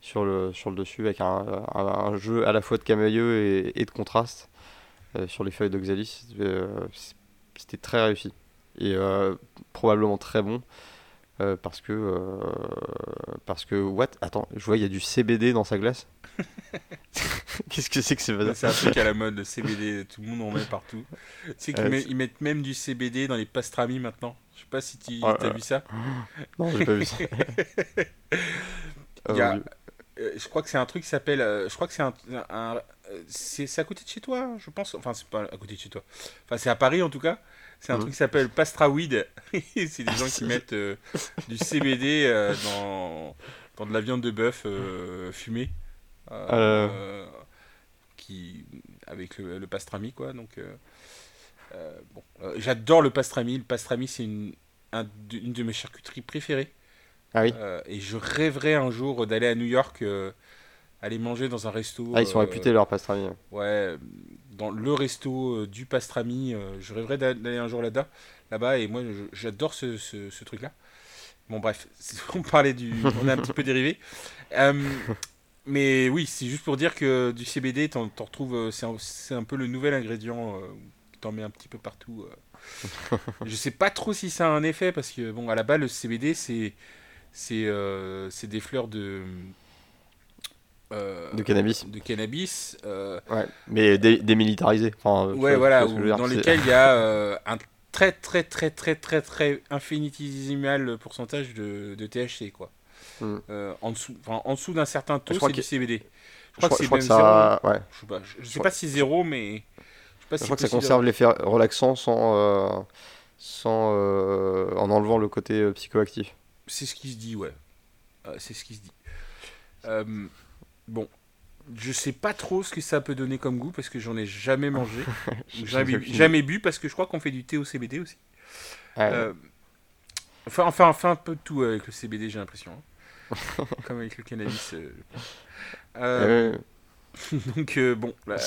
sur le, sur le dessus avec un, un- un jeu à la fois de camailleux et, et de contraste euh, sur les feuilles d'oxalis. Euh, C'était très réussi et euh, probablement très bon. euh, parce que euh, parce que what? Attends je vois il y a du CBD dans sa glace qu'est-ce que c'est que ce bazar C'est un truc à la mode, le CBD, tout le monde en met partout. Tu sais qu'ils met- mettent même du CBD dans les pastrami maintenant. Je sais pas si tu as vu ça. Non, j'ai pas vu ça. Il y a-. Euh, je crois que c'est un truc qui s'appelle. euh, je crois que c'est un. un- euh, c'est à côté de chez toi, je pense. Enfin, c'est pas à côté de chez toi. Enfin, c'est à Paris en tout cas. C'est un Mhm. truc qui s'appelle Pastraweed. c'est des gens qui mettent du CBD dans, dans de la viande de bœuf fumée. Euh, euh, qui, avec le, le pastrami, quoi. Donc, euh, bon. J'adore le pastrami. Le pastrami, c'est une, un une de mes charcuteries préférées. Ah oui. Et je rêverais un jour d'aller à New York, aller manger dans un resto. Ah, ils sont euh, réputés leur pastrami. Ouais, dans le resto euh, du pastrami. euh, je rêverais d'a- d'aller un jour là-bas. Là-bas, et moi, j'adore ce, ce- ce truc-là. Bon, bref, on parlait du. On est un petit peu dérivé. Mais oui, c'est juste pour dire que du CBD, t'en t'en retrouves. euh, C'est un, c'est un peu le nouvel ingrédient. euh, T'en mets un petit peu partout. euh. je sais pas trop si ça a un effet, parce que, bon, à la base, le CBD, c'est. C'est euh, c'est des fleurs de. euh, De cannabis. de cannabis. Ouais. Mais dé- démilitarisé. Enfin, Ouais, voilà, où- dans lesquels il y a un très très très très très très infinitésimal pourcentage de, de THC quoi. Mm. Euh, en dessous, enfin, en dessous d'un certain taux, c'est du CBD. Je Je crois que c'est même zéro. ça, ouais. Je sais pas, je- je sais pas si zéro, mais je sais pas Je crois que ça conserve l'effet relaxant sans, euh, sans euh, en enlevant le côté psychoactif. C'est ce qui se dit, ouais. C'est ce qui se dit. Bon, je sais pas trop ce que ça peut donner comme goût parce que j'en ai jamais mangé, jamais, jamais bu parce que je crois qu'on fait du thé au CBD aussi. Ouais. Euh, enfin, enfin, enfin, un peu de tout avec le CBD, j'ai l'impression. hein. Comme avec le cannabis. euh. Euh, donc, euh, bon. là,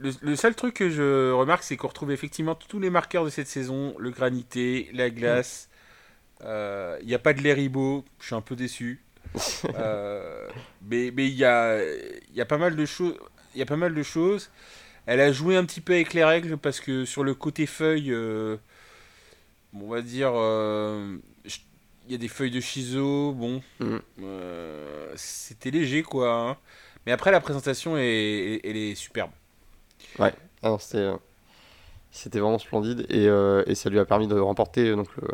le, le seul truc que je remarque, c'est qu'on retrouve effectivement tous les marqueurs de cette saison le granité, la glace. euh, Il n'y a pas de l'Eribo, je suis un peu déçu. Euh, mais mais il y a, il y a pas mal de choses. Il y a pas mal de choses. Elle a joué un petit peu avec les règles parce que sur le côté feuille, euh, on va dire, euh, il y a des feuilles de chiso. Bon, Mhm. euh, c'était léger quoi. hein. Mais après la présentation est, elle est superbe. Ah non, c'était, euh, c'était vraiment splendide et, euh, et ça lui a permis de remporter donc, le-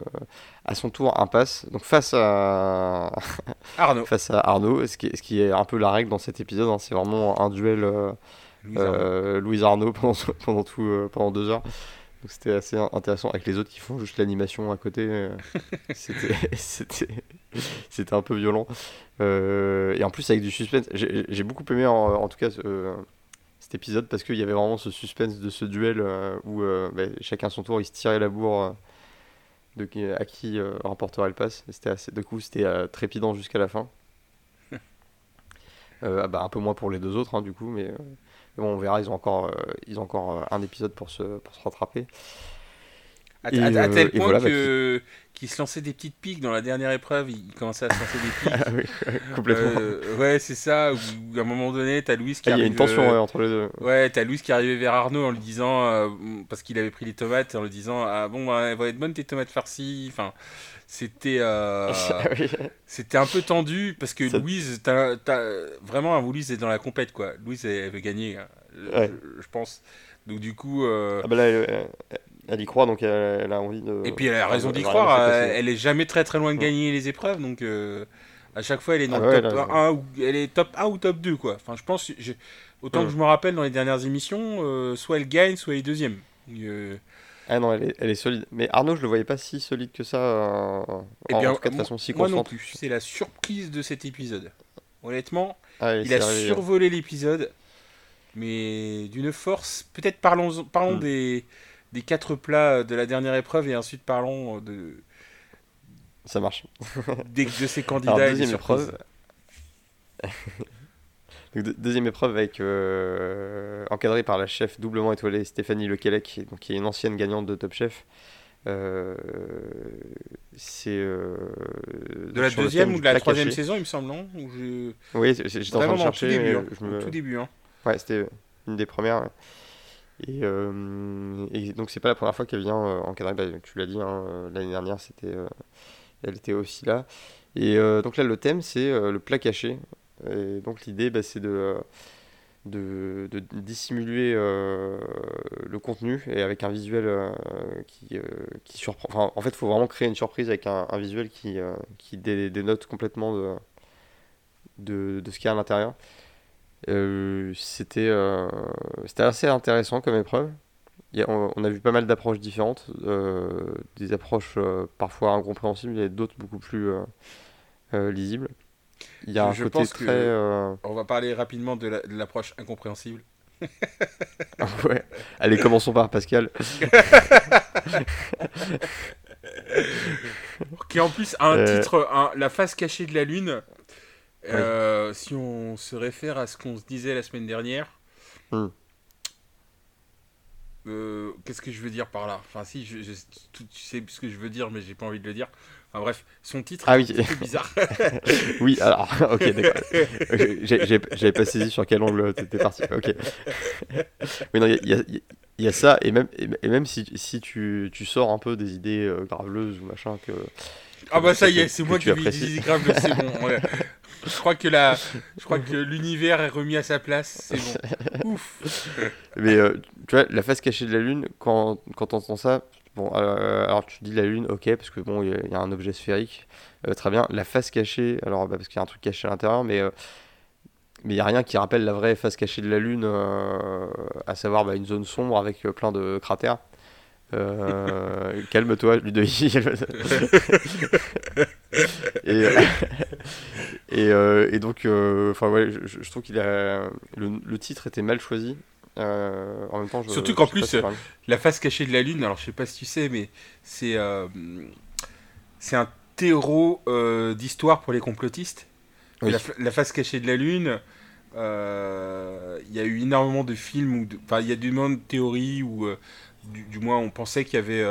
à son tour un pass donc face à, Arnaud. face à Arnaud, ce qui, est, ce qui est un peu la règle dans cet épisode. hein. c'est vraiment un duel euh, Louise Arnaud. pendant, pendant, tout, pendant deux heures. Donc c'était assez intéressant avec les autres qui font juste l'animation à côté. euh, c'était, un peu violent. Euh, et en plus avec du suspense. J'ai, beaucoup aimé en, en tout cas euh, cet épisode parce qu'il y avait vraiment ce suspense de ce duel euh, où bah, chacun son tour il se tirait la bourre de à qui remporterait le pass. C'était assez, du coup c'était trépidant jusqu'à la fin. Euh, ah bah, un peu moins pour les deux autres hein, du coup mais, euh, mais bon on verra ils ont encore, euh, ils ont encore un épisode pour se, pour se rattraper. À, et, à- à tel euh, point voilà, bah, se lançait des petites piques dans la dernière épreuve. Il commençait à se lancer des piques. Ah oui, complètement. Euh, ouais, c'est ça. Où à un moment donné, t'as Louise qui Ah, il y a arrive, une tension euh, ouais, entre les deux. Ouais, t'as Louise qui arrivait vers Arnaud en lui disant, euh, parce qu'il avait pris les tomates, en lui disant, ah bon, bah, elles vont être bonnes tes tomates farcies? Enfin, c'était, Ah c'était un peu tendu parce que Ça- Louise, t'as, t'as- vraiment, Louise est dans la compète quoi. Louise, elle, elle veut gagner, hein, Ouais. je, je pense. Donc du coup, Ah bah là, elle, elle- elle y croit, donc elle, elle a envie de. et puis elle a raison d'y croire. Elle, passer. elle est jamais très très loin de Ouais. gagner les épreuves, donc euh, à chaque fois, elle est dans Ah le ouais, top là, 1 ou elle est top 1 ou top 2 quoi. Enfin, je pense, autant que je me rappelle dans les dernières émissions, euh, soit elle gagne, soit elle est deuxième. Euh, Ah non, elle est, elle est solide. Mais Arnaud, je le voyais pas si solide que ça. euh, Eh en, bien, en tout cas, de moi- façon si Moi non plus. C'est la surprise de cet épisode. Honnêtement, Ah, il a survolé l'épisode, mais d'une force. Peut-être parlons, parlons Mm. des, des quatre plats de la dernière épreuve et ensuite parlons de, Ça marche. des- de ces candidats. Alors, deuxième épreuve. Donc, deuxième épreuve avec euh, encadrée par la chef doublement étoilée Stéphanie Lequelec, donc, qui est une ancienne gagnante de Top Chef. Euh, c'est euh, De la deuxième ou de la troisième caché. saison, il me semble, non? Ou je- Oui, j'étais en train de le tout chercher. début. hein. je me- tout début. hein. Ouais, c'était une des premières. Et, euh, et donc c'est pas la première fois qu'elle vient euh, encadrer, bah, tu l'as dit, hein, euh, l'année dernière c'était, euh, elle était aussi là. Et donc là le thème c'est le plat caché. Et donc l'idée bah, c'est de, de, dissimuler le contenu et avec un visuel qui, qui surprend. En fait il faut vraiment créer une surprise avec un, visuel qui, qui dé- dénote complètement de, de, de ce qu'il y a à l'intérieur. Euh, c'était euh, c'était assez intéressant comme épreuve. A- on, on a vu pas mal d'approches différentes, euh, des approches parfois incompréhensibles et d'autres beaucoup plus lisibles. Il y a un je côté pense très. On va parler rapidement de la- de l'approche incompréhensible. ouais. Allez, commençons par Pascal. qui en plus a un titre, La face cachée de la Lune. Si on se réfère à ce qu'on se disait la semaine dernière, hmm. qu'est-ce que je veux dire par là? Enfin, si, je, tu sais ce que je veux dire, mais j'ai pas envie de le dire. Enfin bref, son titre ah, oui. est un peu bizarre. oui, alors, ok, d'accord. J'avais pas saisi sur quel angle t'étais parti. Ok. Mais non, il y a, y a, ça, et même, et même si, si tu, tu, sors un peu des idées euh, graveleuses ou machin que. Ah bah ça y est, c'est moi qui ai des idées graveleuses, c'est bon. Je crois que la, je crois que l'univers est remis à sa place, c'est bon. Ouf. Mais euh, tu vois, la face cachée de la lune, quand, quand on entend ça, Bon, euh, alors tu dis la Lune, ok, parce que bon, il y, a un objet sphérique, euh, très bien. La face cachée, alors bah, parce qu'il y a un truc caché à l'intérieur, mais mais il n'y a rien qui rappelle la vraie face cachée de la Lune, à savoir bah, une zone sombre avec plein de cratères. Calme-toi, Ludovic. et, et, et, donc, enfin ouais, je, trouve qu'il a le, le, titre était mal choisi. Euh, en même temps, Surtout qu'en plus, la face cachée de la Lune, alors je sais pas si tu sais, mais c'est euh, c'est un terreau euh, d'histoire pour les complotistes. La, face cachée de la Lune, il y a eu énormément de films, enfin il y a du monde de théories, ou du, du, moins on pensait qu'il y avait...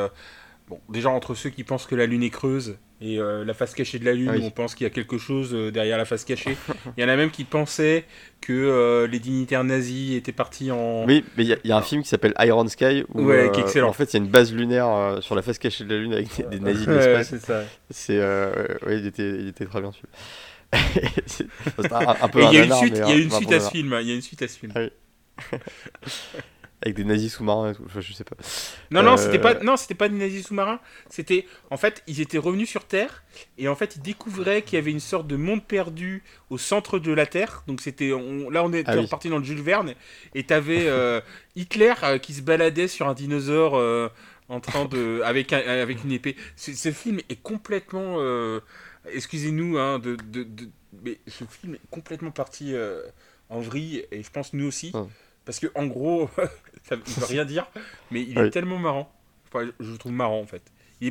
bon, déjà entre ceux qui pensent que la Lune est creuse et euh, la face cachée de la Lune, ah on pense qu'il y a quelque chose euh, derrière la face cachée. Il y en a même qui pensaient que euh, les dignitaires nazis étaient partis en. Oui, mais il y, a un film qui s'appelle Iron Sky où ouais, qui est excellent. en fait il y a une base lunaire sur la face cachée de la Lune avec des, nazis de l'espace. c'est ça. C'est, ouais, il était, il était très bien celui un, peu il y a une suite, il y a une suite à ce film. Il y a une suite à ce film avec des nazis sous-marins je sais pas. Non, non, c'était pas, euh, non, c'était pas des nazis sous-marins. C'était, en fait, ils étaient revenus sur Terre et en fait, ils découvraient qu'il y avait une sorte de monde perdu au centre de la Terre. Donc c'était, là, on est ah reparti dans le Jules Verne et t'avais euh, Hitler euh, qui se baladait sur un dinosaure en train de, avec avec une épée. Ce film est complètement, excusez-nous, hein, de, de, mais ce film est complètement parti en vrille et je pense nous aussi. Parce que en gros, ça ne veut rien dire, mais il est tellement marrant. Enfin, je le trouve marrant en fait.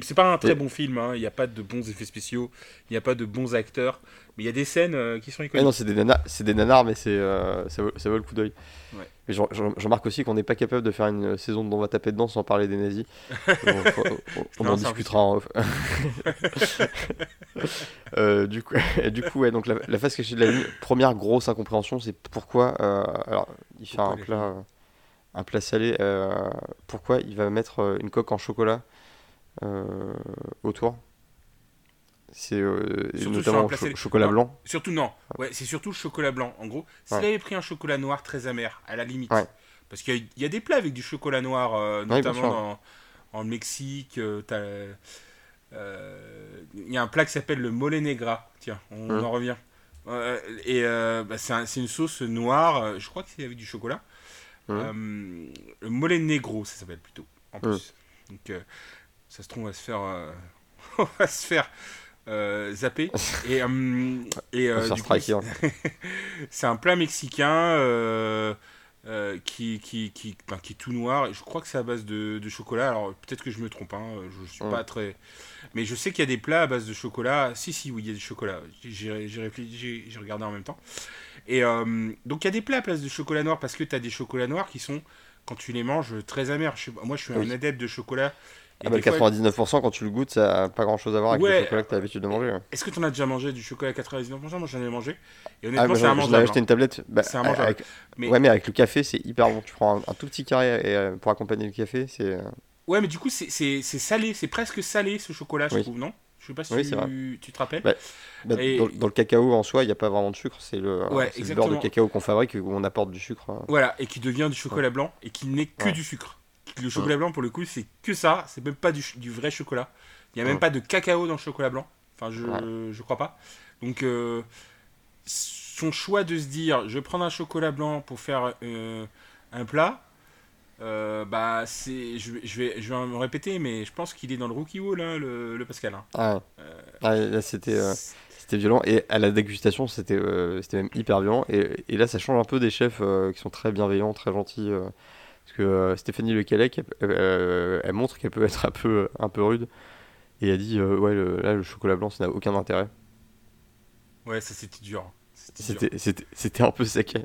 C'est pas un très bon film, hein. il n'y a pas de bons effets spéciaux, il n'y a pas de bons acteurs, mais il y a des scènes euh, qui sont iconiques. non, c'est des, nanars, des nanars, mais euh, ça, vaut, ça, vaut, le coup d'œil. Mais je, remarque aussi qu'on n'est pas capable de faire une saison dont on va taper dedans sans parler des nazis. on, en discutera en off. Euh, du coup, du coup ouais, donc la, la, face cachée de la lune, première grosse incompréhension, c'est pourquoi. alors, il fait un plat, un plat salé. pourquoi il va mettre une coque en chocolat autour. C'est euh, notamment le chocolat blanc. Surtout non, ouais, c'est surtout le chocolat blanc. En gros, s'il avait pris un chocolat noir très amer, à la limite, parce qu'il y, a des plats avec du chocolat noir, euh, notamment en Mexique. Il y a un plat qui s'appelle le mole negra. Tiens, on, hum. en revient. et bah, c'est une sauce noire. je crois que c'est avec du chocolat. Hum. le mole negro, ça s'appelle plutôt. En hum. plus. Donc ça se trouve, on va se faire, euh, on va se faire euh, zapper. Et, euh, et c'est un plat mexicain qui, qui, qui, ben, qui, est tout noir. Et je crois que c'est à base de, de chocolat. Alors peut-être que je me trompe, hein, je suis pas très. Mais je sais qu'il y a des plats à base de chocolat. Si, si, oui, il y a du chocolat. J'ai réfléchi, j'ai regardé en même temps. Et donc il y a des plats à base de chocolat noir parce que tu as des chocolats noirs qui sont, quand tu les manges, très amers. moi, je suis un adepte de chocolat ah bah, 99% quand tu le goûtes, ça n'a pas grand chose à voir avec le chocolat que tu as l'habitude de manger. Est-ce que tu en as déjà mangé du chocolat à 99% Moi j'en ai mangé. Et honnêtement, ah, bah, c'est un mangeable. acheté une tablette. Bah, c'est un mangeable. mais... Ouais, mais avec le café, c'est hyper bon. Tu prends un, tout petit carré et, euh, pour accompagner le café, c'est. Euh, ouais, mais du coup, c'est salé. C'est presque salé ce chocolat, je trouve, non? Je sais pas si tu, tu, te rappelles. Bah, dans, le cacao en soi, il n'y a pas vraiment de sucre. C'est le, le beurre de cacao qu'on fabrique où on apporte du sucre. Hein. Voilà, et qui devient du chocolat blanc et qui n'est que du sucre. Le chocolat blanc, pour le coup, c'est que ça. C'est même pas du, vrai chocolat. Il n'y a même pas de cacao dans le chocolat blanc. Enfin, je, je crois pas. Donc, euh, son choix de se dire je vais prendre un chocolat blanc pour faire euh, un plat, euh, bah, c'est, je, je, vais, je vais me répéter, mais je pense qu'il est dans le rookie wall, hein, le, le, Pascal. Hein. Ah, ah là, c'était. C'était violent et à la dégustation c'était c'était même hyper violent et, et, là ça change un peu des chefs qui sont très bienveillants, très gentils parce que euh, Stéphanie Le Calec, euh, elle, montre qu'elle peut être un peu, un peu rude. et a dit euh, ouais le- là le chocolat blanc ça n'a aucun intérêt. Ouais, ça c'était dur. C'était un peu sec.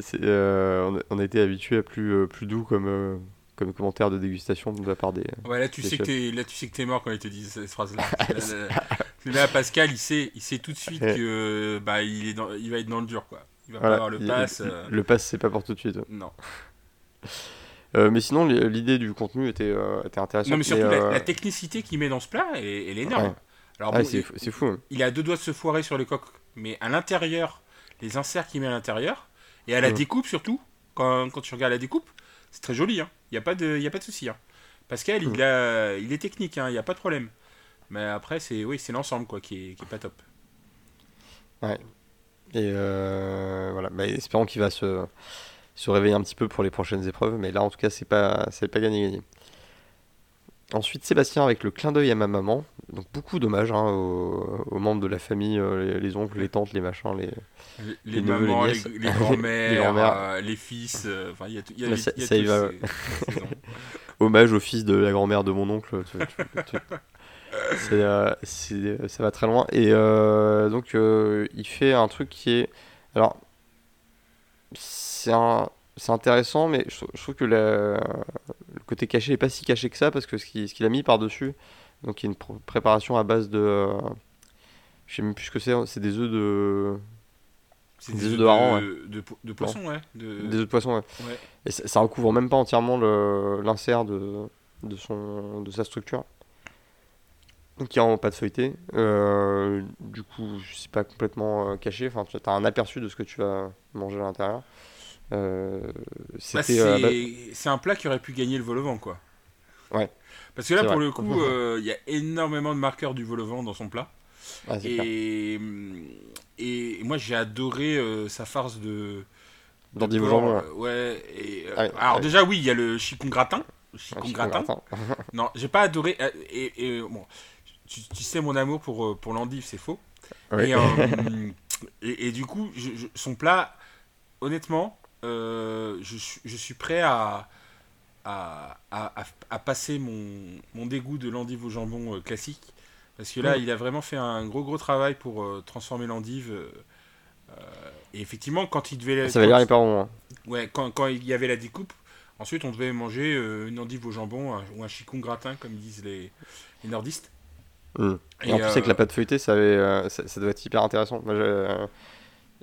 C'est, euh, on, été habitué à plus plus doux comme euh, comme commentaire de dégustation de la part des. Ouais, là tu sais que t'es, là tu sais que t'es mort quand il te dit cette phrase-là. là, là, là, Pascal, il sait, il sait tout de suite que bah il est dans, il va être dans le dur quoi. Il va pas Voilà, avoir le pass. le, euh, le pass c'est pas pour tout de suite. ouais. Non. Euh, mais sinon li- l'idée du contenu était euh, était intéressante. Non mais surtout mais, euh, la technicité qu'il met dans ce plat, elle, elle est énorme. Ouais. Alors ouais, bon, c'est il, fou- hein. il a deux doigts de se foirer sur les coques, mais à l'intérieur, les inserts qu'il met à l'intérieur et à la découpe surtout, quand, quand tu regardes la découpe, c'est très joli. Il hein. n'y a pas de, y a pas de souci. Hein. Pascal, il a, il est technique, il n'y a pas de problème. Mais après, c'est oui, c'est l'ensemble quoi qui est, qui est pas top. Et euh, voilà, bah, espérons qu'il va se, se réveiller un petit peu pour les prochaines épreuves, mais là en tout cas c'est pas c'est pas gagné gagné. Ensuite Sébastien avec le clin d'œil à ma maman, donc beaucoup d'hommages hein, aux, aux membres de la famille, euh, les, les oncles, les tantes, les machins, les... Les, Les les mamans, les, grands-mères, euh, les fils, euh, enfin il y a, tout- y a, il y a ça y va, ces- ces saisons. hommages au fils de la grand-mère de mon oncle. tu- euh, ça va très loin. Et donc il fait un truc qui est... Alors, c'est un... C'est intéressant, mais je, trou- je trouve que la- le côté caché n'est pas si caché que ça, parce que ce qu'il a mis par-dessus, donc il y a une pr- préparation à base de... euh, je sais même plus ce que c'est, c'est des œufs de... C'est Des des œufs de hareng, de, de poisson, ouais. De... Des œufs de poisson, ouais. Ouais. Et ça, ça recouvre même pas entièrement l'insert de, de, son, de sa structure. Donc il n'y a vraiment pas de feuilleté. Euh, du coup, c'est pas complètement euh, caché. Enfin, tu as un aperçu de ce que tu vas manger à l'intérieur. Euh, Bah, c'est euh, bah, c'est un plat qui aurait pu gagner le vol au vent, quoi. Ouais. Parce que là, pour vrai. le coup, il y a énormément de marqueurs du vol au vent dans son plat. ah. Et, et moi, j'ai adoré sa farce de. de D'endive au porc, jambon, ouais. et, Ah alors, déjà, oui, il y a le chicon gratin. Chicon gratin. gratin. Non, j'ai pas adoré. Et, et, bon, tu, tu sais mon amour pour, euh, pour l'endive, c'est faux. Et, euh, et, et du coup, je- je- son plat, honnêtement, euh, je, suis- je suis prêt à, à, à, à- à passer mon, mon dégoût de l'endive au jambon classique. Parce que là, il a vraiment fait un gros gros travail pour euh, transformer l'endive. euh, et effectivement, quand il devait. Ça va quand- l'air hyper bon. hein. Ouais, quand, quand il y avait la découpe, ensuite on devait manger euh, une endive au jambon un- ou un chicon gratin, comme disent les, les nordistes. Mm. Et, en plus, euh, avec la pâte feuilletée, ça, avait, euh, ça, ça doit être hyper intéressant. Moi, j'ai, euh,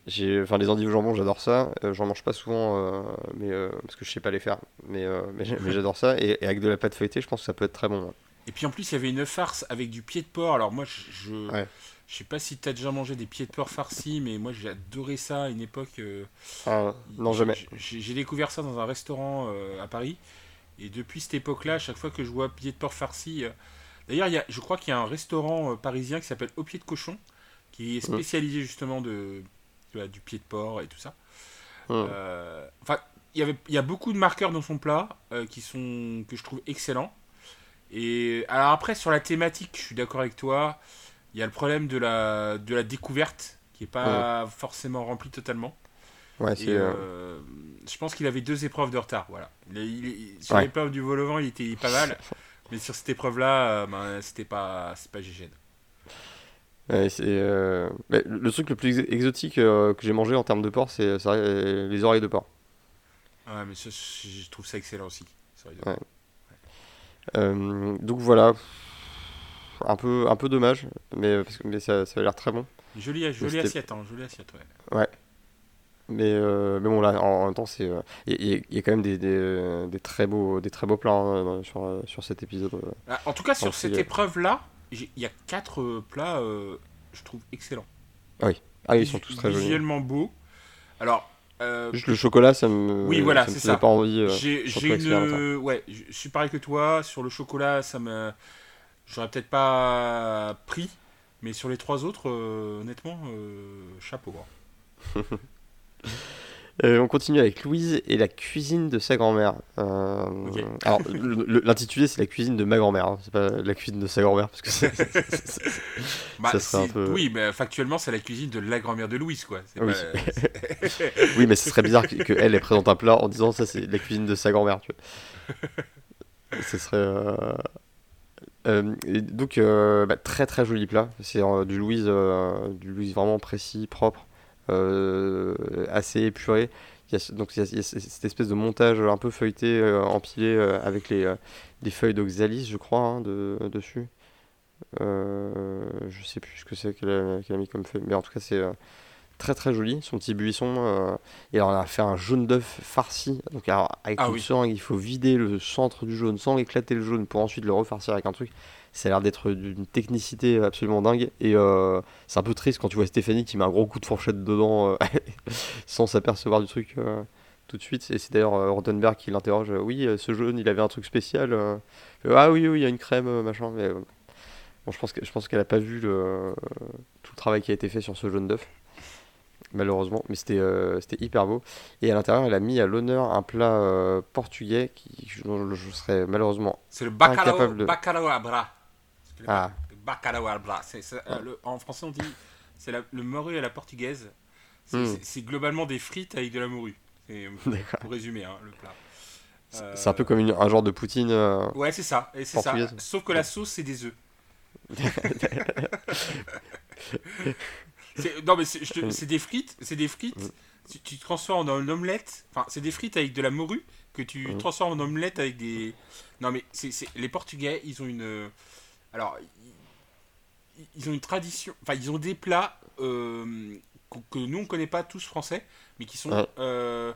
j'ai, enfin, les endives au jambon, j'adore ça. Euh, j'en mange pas souvent, euh, mais, euh, parce que je sais pas les faire. Mais, euh, mais, j'adore ça. Et, et avec de la pâte feuilletée, je pense que ça peut être très bon. ouais. Et puis en plus, il y avait une farce avec du pied de porc. Alors moi, je, je, Ouais. je sais pas si tu as déjà mangé des pieds de porc farcis, mais moi j'ai adoré ça à une époque. euh, Ah, non, jamais. J'ai découvert ça dans un restaurant euh, à Paris. Et depuis cette époque-là, chaque fois que je vois pied de porc farci. D'ailleurs, il y a- je crois qu'il y a un restaurant euh, parisien qui s'appelle Au pied de cochon, qui est spécialisé justement de, du pied de porc et tout ça. Euh, Enfin, il y avait, il y a beaucoup de marqueurs dans son plat euh, qui sont que je trouve excellents. Et alors après sur la thématique, je suis d'accord avec toi. Il y a le problème de la de la découverte qui est pas forcément remplie totalement. Ouais, c'est. euh, euh, je pense qu'il avait deux épreuves de retard. Voilà. Il il sur Ouais. l'épreuve du vol au vent, il était pas mal. Mais sur cette épreuve-là, euh, ben, c'était pas, pas GG. ouais, euh, le truc le plus ex- exotique euh, que j'ai mangé en termes de porc, c'est les oreilles de porc. Ouais, mais ça, je trouve ça excellent aussi. Ouais. Euh, donc voilà. Un peu, un peu dommage, mais, parce que, mais ça, ça a l'air très bon. Jolie, jolie assiette, hein, jolie assiette, ouais. Mais, euh, mais bon, là, en, en même temps, c'est, euh, il y, a quand même des, des, des très beaux, des très beaux plats hein, sur, euh, sur cet épisode. Ah, En tout cas, sur cette épreuve-là, il y a quatre plats, je trouve excellents. Ah, ils sont tous très jolis. Visuellement beaux. Alors, euh, Juste le chocolat, ça me, Oui, voilà, c'est ça. pas envie. euh, j'ai une. Ouais, je suis pareil que toi. Sur le chocolat, ça me. J'aurais peut-être pas pris. Mais sur les trois autres, euh, honnêtement, chapeau. Euh, on continue avec Louise et la cuisine de sa grand-mère. Euh. Alors, l'intitulé, c'est la cuisine de ma grand-mère. hein. C'est pas la cuisine de sa grand-mère, parce que c'est- c'est- c'est- Bah, Ça serait un peu- Oui, mais factuellement, c'est la cuisine de la grand-mère de Louise, quoi. C'est Oui. pas- Oui, mais ce serait bizarre que- que présente un plat en disant ça, c'est la cuisine de sa grand-mère. Tu vois. Ce serait. euh, Euh, donc, euh, bah, très très joli plat. C'est euh, du Louise, du Louise vraiment précis, propre, assez épuré. Il y a, donc, il y a, cette espèce de montage un peu feuilleté, euh, empilé euh, avec les, euh, des feuilles d'oxalis, je crois, hein, de, dessus. Euh, je sais plus ce que c'est qu'elle a, a mis comme feuille, mais en tout cas, c'est euh, très très joli. Son petit buisson. euh, et alors, on a fait un jaune d'œuf farci. Donc, alors, avec Ah une oui. seringue, il faut vider le centre du jaune sans éclater le jaune pour ensuite le refarcir avec un truc. Ça a l'air d'être d'une technicité absolument dingue. Et euh, c'est un peu triste quand tu vois Stéphanie qui met un gros coup de fourchette dedans euh, sans s'apercevoir du truc tout de suite. Et c'est d'ailleurs Rottenberg qui l'interroge. oui, ce jaune, il avait un truc spécial. ah oui, oui, il y a une crème, machin. Mais, bon, je pense qu'elle a pas vu le, tout le travail qui a été fait sur ce jaune d'œuf. Malheureusement, mais c'était euh, c'était hyper beau. Et à l'intérieur, elle a mis à l'honneur un plat euh, portugais qui, dont je serais malheureusement. C'est le bacalao, Incapable de- bacalao à bras. Le Ah. le bacalao à bras. Euh, le- en français, on dit c'est le morue à la portugaise. C'est Hmm. c'est- globalement des frites avec de la morue. C'est- D'accord. Pour résumer hein, le plat. C'est Euh, c'est un peu comme une- un genre de poutine. euh, Ouais, c'est ça. Et c'est ça. Sauf que la sauce, c'est des œufs. C'est- non mais c'est te- c'est des frites, c'est des frites. Mm. Tu, tu transformes en une omelette. Enfin, c'est des frites avec de la morue que tu Mm. transformes en omelette avec des. Non mais c'est c'est- les Portugais, ils ont une. Alors, ils, ils ont une tradition. Enfin, ils ont des plats euh, que, que nous on connaît pas tous français, mais qui sont Ouais. euh,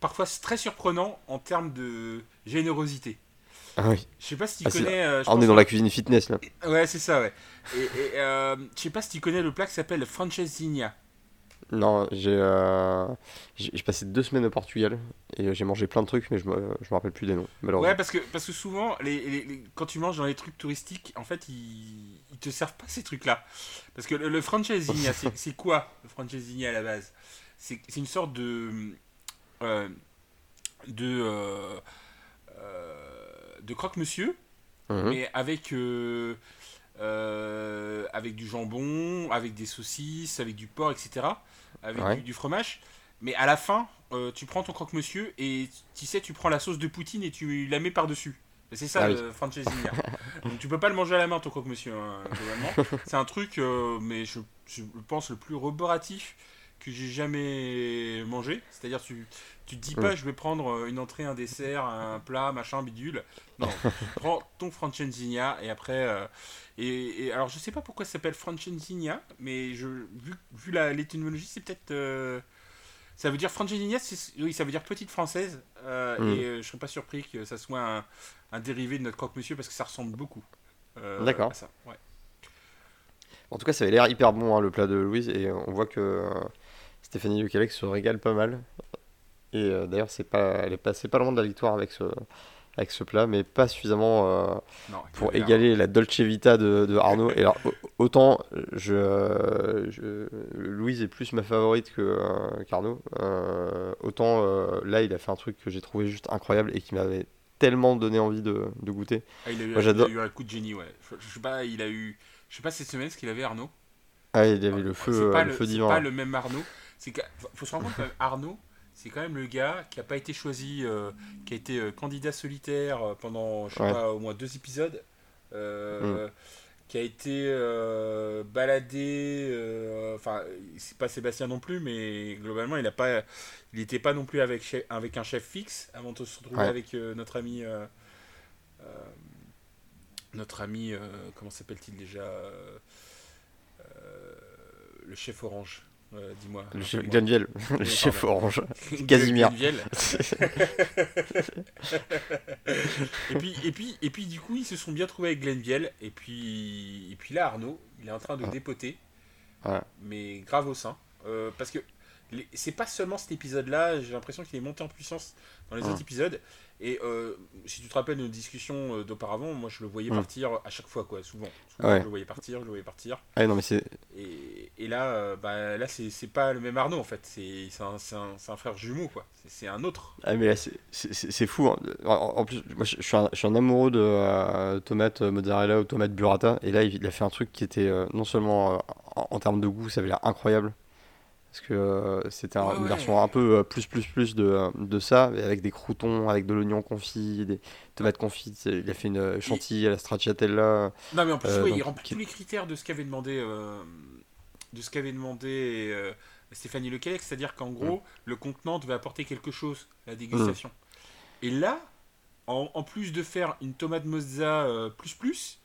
parfois très surprenants en termes de générosité. Ah oui. Je sais pas si tu Ah, connais. euh, Ah, on est dans que- la cuisine fitness là. Ouais, c'est ça, ouais. Et, et, euh, je sais pas si tu connais le plat qui s'appelle francesinha. Non, j'ai euh, passé deux semaines au Portugal et j'ai mangé plein de trucs, mais je me, je me rappelle plus des noms, malheureusement. Ouais, parce que, parce que souvent, les, les- les- quand tu manges dans les trucs touristiques, en fait, ils, ils te servent pas ces trucs-là. Parce que le, le francesinha, c'est quoi le francesinha à la base? C'est c'est une sorte de. euh, de. euh, euh, de croque-monsieur, Mhm. mais avec. euh, euh, avec du jambon, avec des saucisses, avec du porc, etc. Avec Ouais. du, du fromage. Mais à la fin, euh, tu prends ton croque-monsieur et tu sais, tu prends la sauce de poutine et tu la mets par-dessus. C'est ça Ah oui. le. Donc tu peux pas le manger à la main ton croque-monsieur, hein. C'est un truc, mais je, je pense, le plus roboratif que j'ai jamais mangé. C'est-à-dire, tu, tu te dis pas, je vais prendre euh, une entrée, un dessert, un plat, machin, bidule. Non, prends ton francesinha et après. euh, et, et alors, je sais pas pourquoi ça s'appelle francesinha, mais je, vu, vu l'étymologie, c'est peut-être. euh, ça veut dire francesinha, c'est- oui, ça veut dire petite française. euh, Mm. Et je serais pas surpris que ça soit un, un dérivé de notre croque-monsieur parce que ça ressemble beaucoup. D'accord. à ça, ouais. En tout cas, ça avait l'air hyper bon hein, le plat de Louise et on voit que Stéphanie Lecalec se régale pas mal. Et euh, d'ailleurs, c'est pas, elle est passée pas loin de la victoire avec ce, avec ce plat, mais pas suffisamment euh, Non, pour égaler la Dolce Vita de, de Arnaud. Et alors, au- autant je, je- Louise est plus ma favorite que euh, qu'Arnaud, autant là, il a fait un truc que j'ai trouvé juste incroyable et qui m'avait tellement donné envie de, de goûter. Ah, il, a eu, Moi, il j'adore- a eu un coup de génie, ouais. Je, je sais pas, il a eu. Je sais pas cette semaine ce qu'il avait, Arnaud. Ah, il avait le Ouais, feu, c'est le le, feu c'est divin. pas le même Arnaud. C'est que- faut se rendre compte que Arnaud, c'est quand même le gars qui a pas été choisi, euh, qui a été euh, candidat solitaire euh, pendant, je sais Ouais. pas, au moins deux épisodes, euh, qui a été baladé. Enfin, c'est pas Sébastien non plus, mais globalement, il pas, il était pas non plus avec chef- avec un chef fixe avant de se retrouver Ouais. avec notre ami. notre ami, comment s'appelle-t-il déjà Le chef orange. Euh, Dis-moi. Le chef le orange. Casimir. Et puis et puis et puis du coup ils se sont bien trouvés avec Glenville et puis et puis là Arnaud il est en train de Ouais. dépoter mais grave au sein Euh, parce que c'est pas seulement cet épisode là j'ai l'impression qu'il est monté en puissance dans les Ouais. autres épisodes et euh, si tu te rappelles nos discussions euh, d'auparavant moi je le voyais Mm. partir à chaque fois quoi souvent, Souvent, Ouais. je le voyais partir je le voyais partir Ah non mais c'est et, et là, euh, bah, là c'est c'est pas le même Arnaud en fait, c'est c'est un, c'est un- c'est un frère jumeau quoi, c'est un autre. ah mais là c'est- c'est c'est- c'est fou. hein. En, en plus moi je, suis un, je suis un amoureux de euh, tomates mozzarella ou tomates burrata et là il, a fait un truc qui était non seulement en, en termes de goût ça avait l'air incroyable Parce que euh, c'était un- Ouais, une ouais. version un peu euh, plus plus plus de, de ça, avec des croutons, avec de l'oignon confit, des tomates confites. Il a fait une euh, chantilly à la stracciatella. Non, mais en plus, Euh, donc, il remplit qui- tous les critères de ce qu'avait demandé, euh, de ce qu'avait demandé euh, Stéphanie Lequelec, c'est-à-dire qu'en gros, le contenant devait apporter quelque chose à la dégustation. Et là, en, en plus de faire une tomate mozza plus plus,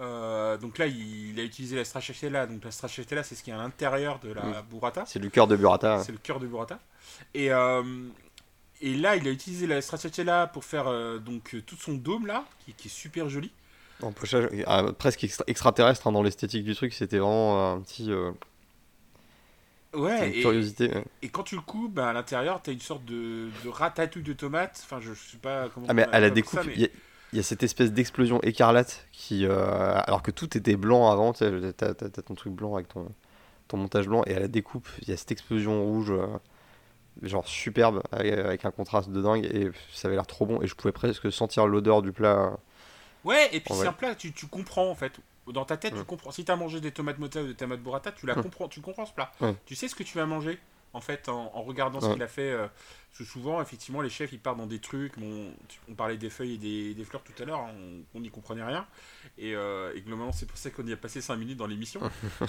euh, donc là, il, il a utilisé la stracciatella. Donc la stracciatella, c'est ce qui est à l'intérieur de la burrata. C'est du cœur de burrata. C'est le cœur de burrata. Et, euh, et là, il a utilisé la stracciatella pour faire euh, donc tout son dôme là, qui, qui est super joli. En pochage, euh, presque extra- extraterrestre hein, dans l'esthétique du truc. C'était vraiment un petit Ouais, et, curiosité. et quand tu le coupes, bah, à l'intérieur, t'as une sorte de, de ratatouille de tomates. Enfin, je sais pas comment. Ah mais à la découpe, mais- il y, a- cette espèce d'explosion écarlate qui, euh, alors que tout était blanc avant, tu sais, t'as, t'as ton truc blanc avec ton, ton montage blanc, et à la découpe, il y a cette explosion rouge, euh, genre superbe, avec, avec un contraste de dingue, et ça avait l'air trop bon, et je pouvais presque sentir l'odeur du plat. Ouais, et puis c'est un plat, tu, tu comprends en fait. Dans ta tête, tu comprends. Si t'as mangé des tomates mozza ou des tomates burrata, tu la comprends, tu comprends ce plat. Tu sais ce que tu vas manger? En fait en, en regardant ce qu'il a fait. euh, parce que souvent, effectivement, les chefs ils partent dans des trucs. Bon, on parlait des feuilles et des, des fleurs tout à l'heure, on- on n'y comprenait rien. Et, euh, et globalement, c'est pour ça qu'on y a passé 5 minutes dans l'émission.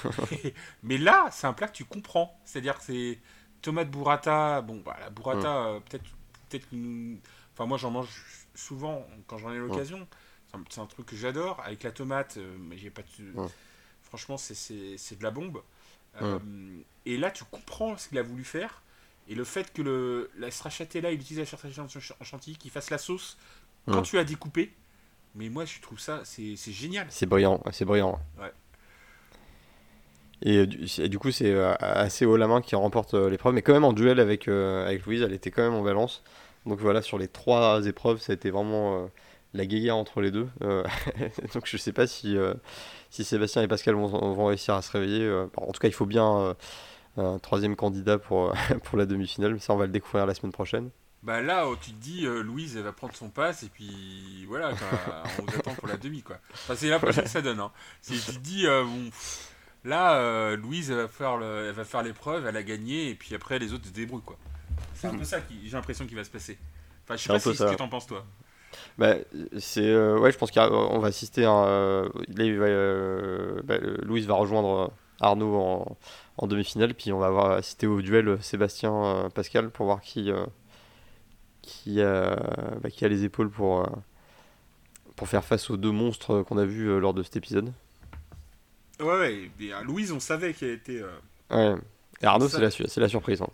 Mais là, c'est un plat que tu comprends. C'est-à-dire que c'est tomate burrata. Bon, bah, la burrata, euh, peut-être. peut-être que nous- Enfin, moi, j'en mange souvent quand j'en ai l'occasion. C'est un- un truc que j'adore. Avec la tomate, mais j'ai pas de. Franchement, c'est de la bombe. Euh, et là, tu comprends ce qu'il a voulu faire. Et le fait que le, la stracciatella, il utilise la stracciatella en chantilly, qu'il fasse la sauce quand tu l'as découpé. Mais moi, je trouve ça, c'est c'est génial. C'est brillant, c'est brillant. Ouais. Et euh, du, coup, c'est euh, assez haut la main qui remporte l'épreuve, mais quand même en duel avec, euh, avec Louise, elle était quand même en balance. Donc voilà, sur les trois épreuves, ça a été vraiment euh, la guéguerre entre les deux. Euh, donc je sais pas si, euh, si Sébastien et Pascal vont, vont réussir à se réveiller. euh. en tout cas, il faut bien un troisième candidat pour, pour la demi-finale, mais ça, on va le découvrir la semaine prochaine. Bah là, oh, tu te dis, euh, Louise, elle va prendre son pass et puis voilà, on vous attend pour la demi, quoi. Enfin, c'est l'impression que ça donne. Hein. C'est- Tu te dis, euh, bon, là, euh, Louise, elle va faire le- elle va faire l'épreuve, elle a gagné et puis après, les autres se débrouillent, quoi. C'est un peu ça qui, j'ai l'impression qu'il va se passer. Enfin, je sais pas si, ce que t'en penses, toi. Bah, c'est euh, ouais, je pense qu'on va assister à. euh, euh, bah, Louise va rejoindre euh, Arnaud en, en demi-finale, puis on va avoir assister au duel euh, Sébastien-Pascal pour voir qui, qui, a, bah, qui a les épaules pour, pour faire face aux deux monstres qu'on a vus lors de cet épisode. Ouais, ouais, mais, euh, Louise, on savait qu'elle était. Ouais. Et Arnaud, c'est la, la surprise. hein.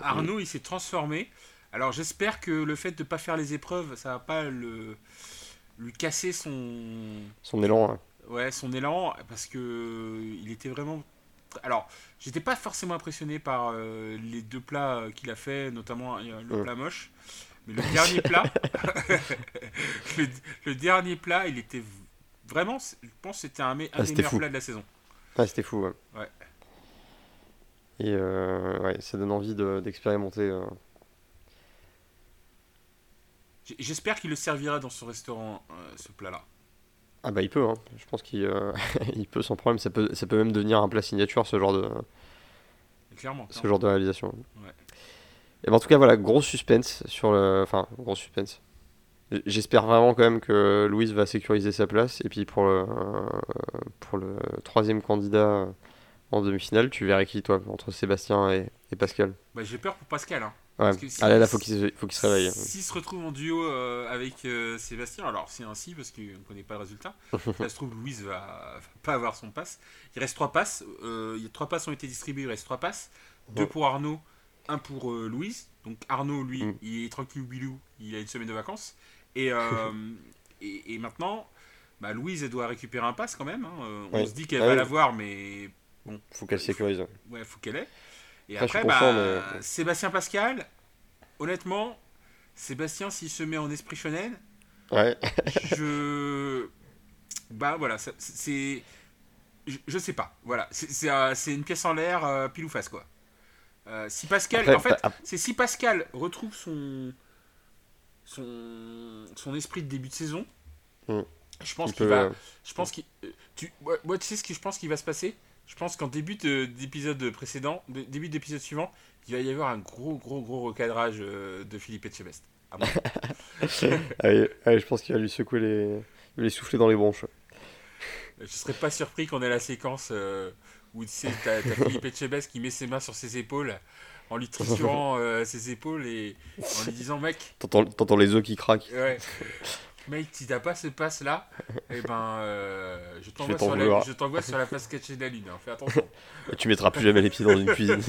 Arnaud, il s'est transformé. Alors j'espère que le fait de ne pas faire les épreuves, ça va pas le lui casser son son élan. ouais. ouais son élan parce que il était vraiment. Alors j'étais pas forcément impressionné par euh, les deux plats euh, qu'il a fait, notamment euh, le Ouais. plat moche. Mais le dernier plat, le, le dernier plat, il était vraiment, je pense, que c'était un, un Ah, des meilleurs fou. plats de la saison. Ah, c'était fou. Ouais. Ouais. Et euh, ouais, ça donne envie de- d'expérimenter. euh. J'espère qu'il le servira dans son restaurant, euh, ce plat-là. Ah bah il peut, hein. je pense qu'il euh, il peut sans problème, ça peut, ça peut même devenir un plat signature ce genre de, Clairement. ce genre de réalisation. Ouais. Et ben, en tout cas voilà, gros suspense sur le... Enfin, gros suspense. J'espère vraiment quand même que Louise va sécuriser sa place. Et puis pour le, pour le troisième candidat en demi-finale, tu verrais qui toi, entre Sébastien et, et Pascal? Bah, J'ai peur pour Pascal. Hein. Ouais. Si- Ah là, là, faut qu'il se, faut qu'il se réveille. S'il se retrouve en duo euh, avec euh, Sébastien, alors c'est ainsi parce qu'on ne connaît pas le résultat. Ça se trouve, Louise va, va pas avoir son pass. Il reste trois passes. euh, il y a trois passes ont été distribuées, il reste trois passes. Deux Ouais. pour Arnaud, un pour euh, Louise. Donc Arnaud, lui, Mm. il est tranquille bilou, il a une semaine de vacances. Et, et, et maintenant, bah, Louise, elle doit récupérer un pass quand même. hein. On Ouais. se dit qu'elle Ah va l'avoir, mais Faut qu'elle sécurise. Ouais, faut qu'elle ait. Et Après, bah, mais- Sébastien Pascal, honnêtement, Sébastien, s'il se met en esprit shonen, Ouais. je. Bah voilà, c'est. Je, je sais pas, voilà. C'est- euh, c'est une pièce en l'air, euh, pile ou face, quoi. Euh, si Pascal. Après, en fait, bah, c'est si Pascal retrouve son. Son, son esprit de début de saison. Hmm. Je pense il qu'il va. Je pense qu'il. Tu, moi, tu sais ce que je pense qu'il va se passer? Je pense qu'en début d'épisode précédent, de, début d'épisode suivant, il va y avoir un gros, gros, gros recadrage euh, de Philippe Etchebest. Ah, je pense qu'il va lui secouer les. Il va lui souffler dans les bronches. Je serais pas surpris qu'on ait la séquence euh, où tu sais, t'as, Philippe Etchebest qui met ses mains sur ses épaules en lui triturant euh, ses épaules et en lui disant mec. T'entends, les os qui craquent. Ouais. Mec, si t'as pas ce passe là, eh ben, euh, je, t'envoie sur, la, sur face cachée de la lune. Hein. Fais attention. tu mettras plus jamais les pieds dans une cuisine.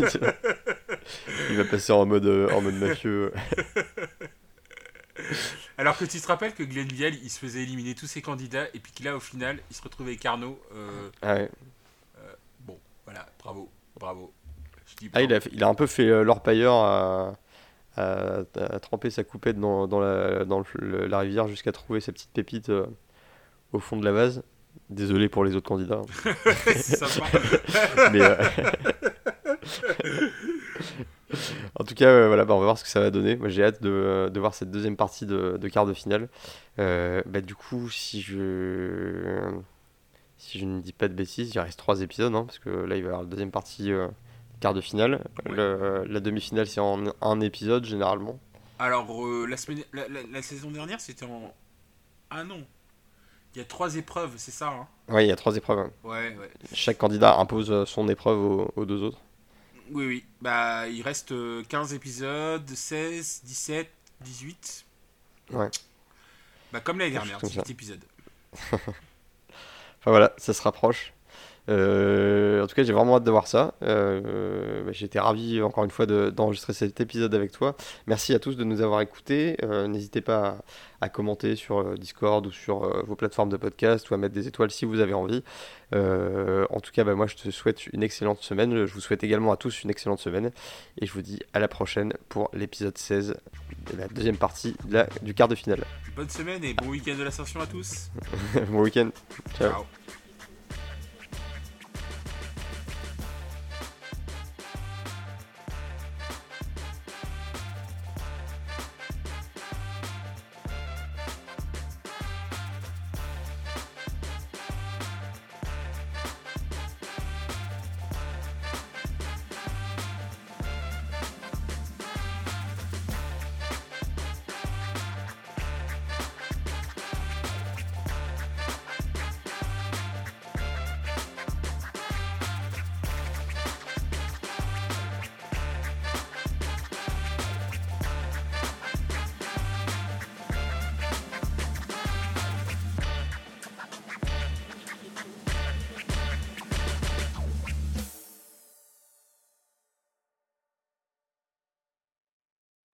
Il va passer en mode, en mode mafieux. Alors que tu te rappelles que Glenn Vial, il se faisait éliminer tous ses candidats et puis qu'il a au final, il se retrouvait avec Arnaud. Euh, ah ouais. Euh, bon, voilà, bravo, bravo. ah, il a, il a un peu fait euh, l'orpailleur à, à, tremper sa coupette dans, dans, la, dans la rivière jusqu'à trouver sa petite pépite au fond de la vase. Désolé pour les autres candidats. Sympa. Mais, en tout cas, euh, voilà, bah, on va voir ce que ça va donner. Moi, j'ai hâte de, euh, de, voir cette deuxième partie de, de quart de finale. Euh, bah, du coup, si je si je ne dis pas de bêtises, il reste trois épisodes, hein, parce que là, il va y avoir la deuxième partie quart de finale. la demi-finale, c'est en un épisode généralement. Alors, la, semaine, la, saison dernière, c'était en. Ah non Il y a trois épreuves, c'est ça hein? Oui, il y a trois épreuves. Hein. Ouais, ouais. Chaque candidat impose son épreuve aux deux autres. Oui, oui. Bah, il reste 15 euh, épisodes, 16, 17, 18. Ouais. Bah, comme l'année dernière, 18 épisodes. enfin voilà, ça se rapproche. Euh, en tout cas, j'ai vraiment hâte de voir ça. Euh, bah, J'étais ravi encore une fois d'enregistrer cet épisode avec toi. Merci à tous de nous avoir écoutés. Euh, n'hésitez pas à, commenter sur Discord ou sur vos plateformes de podcast ou à mettre des étoiles si vous avez envie. en tout cas, bah, moi, je te souhaite une excellente semaine. Je vous souhaite également à tous une excellente semaine. Et je vous dis à la prochaine pour l'épisode 16 de la deuxième partie du quart de finale. Bonne semaine et bon week-end de l'ascension à tous. bon week-end. Ciao.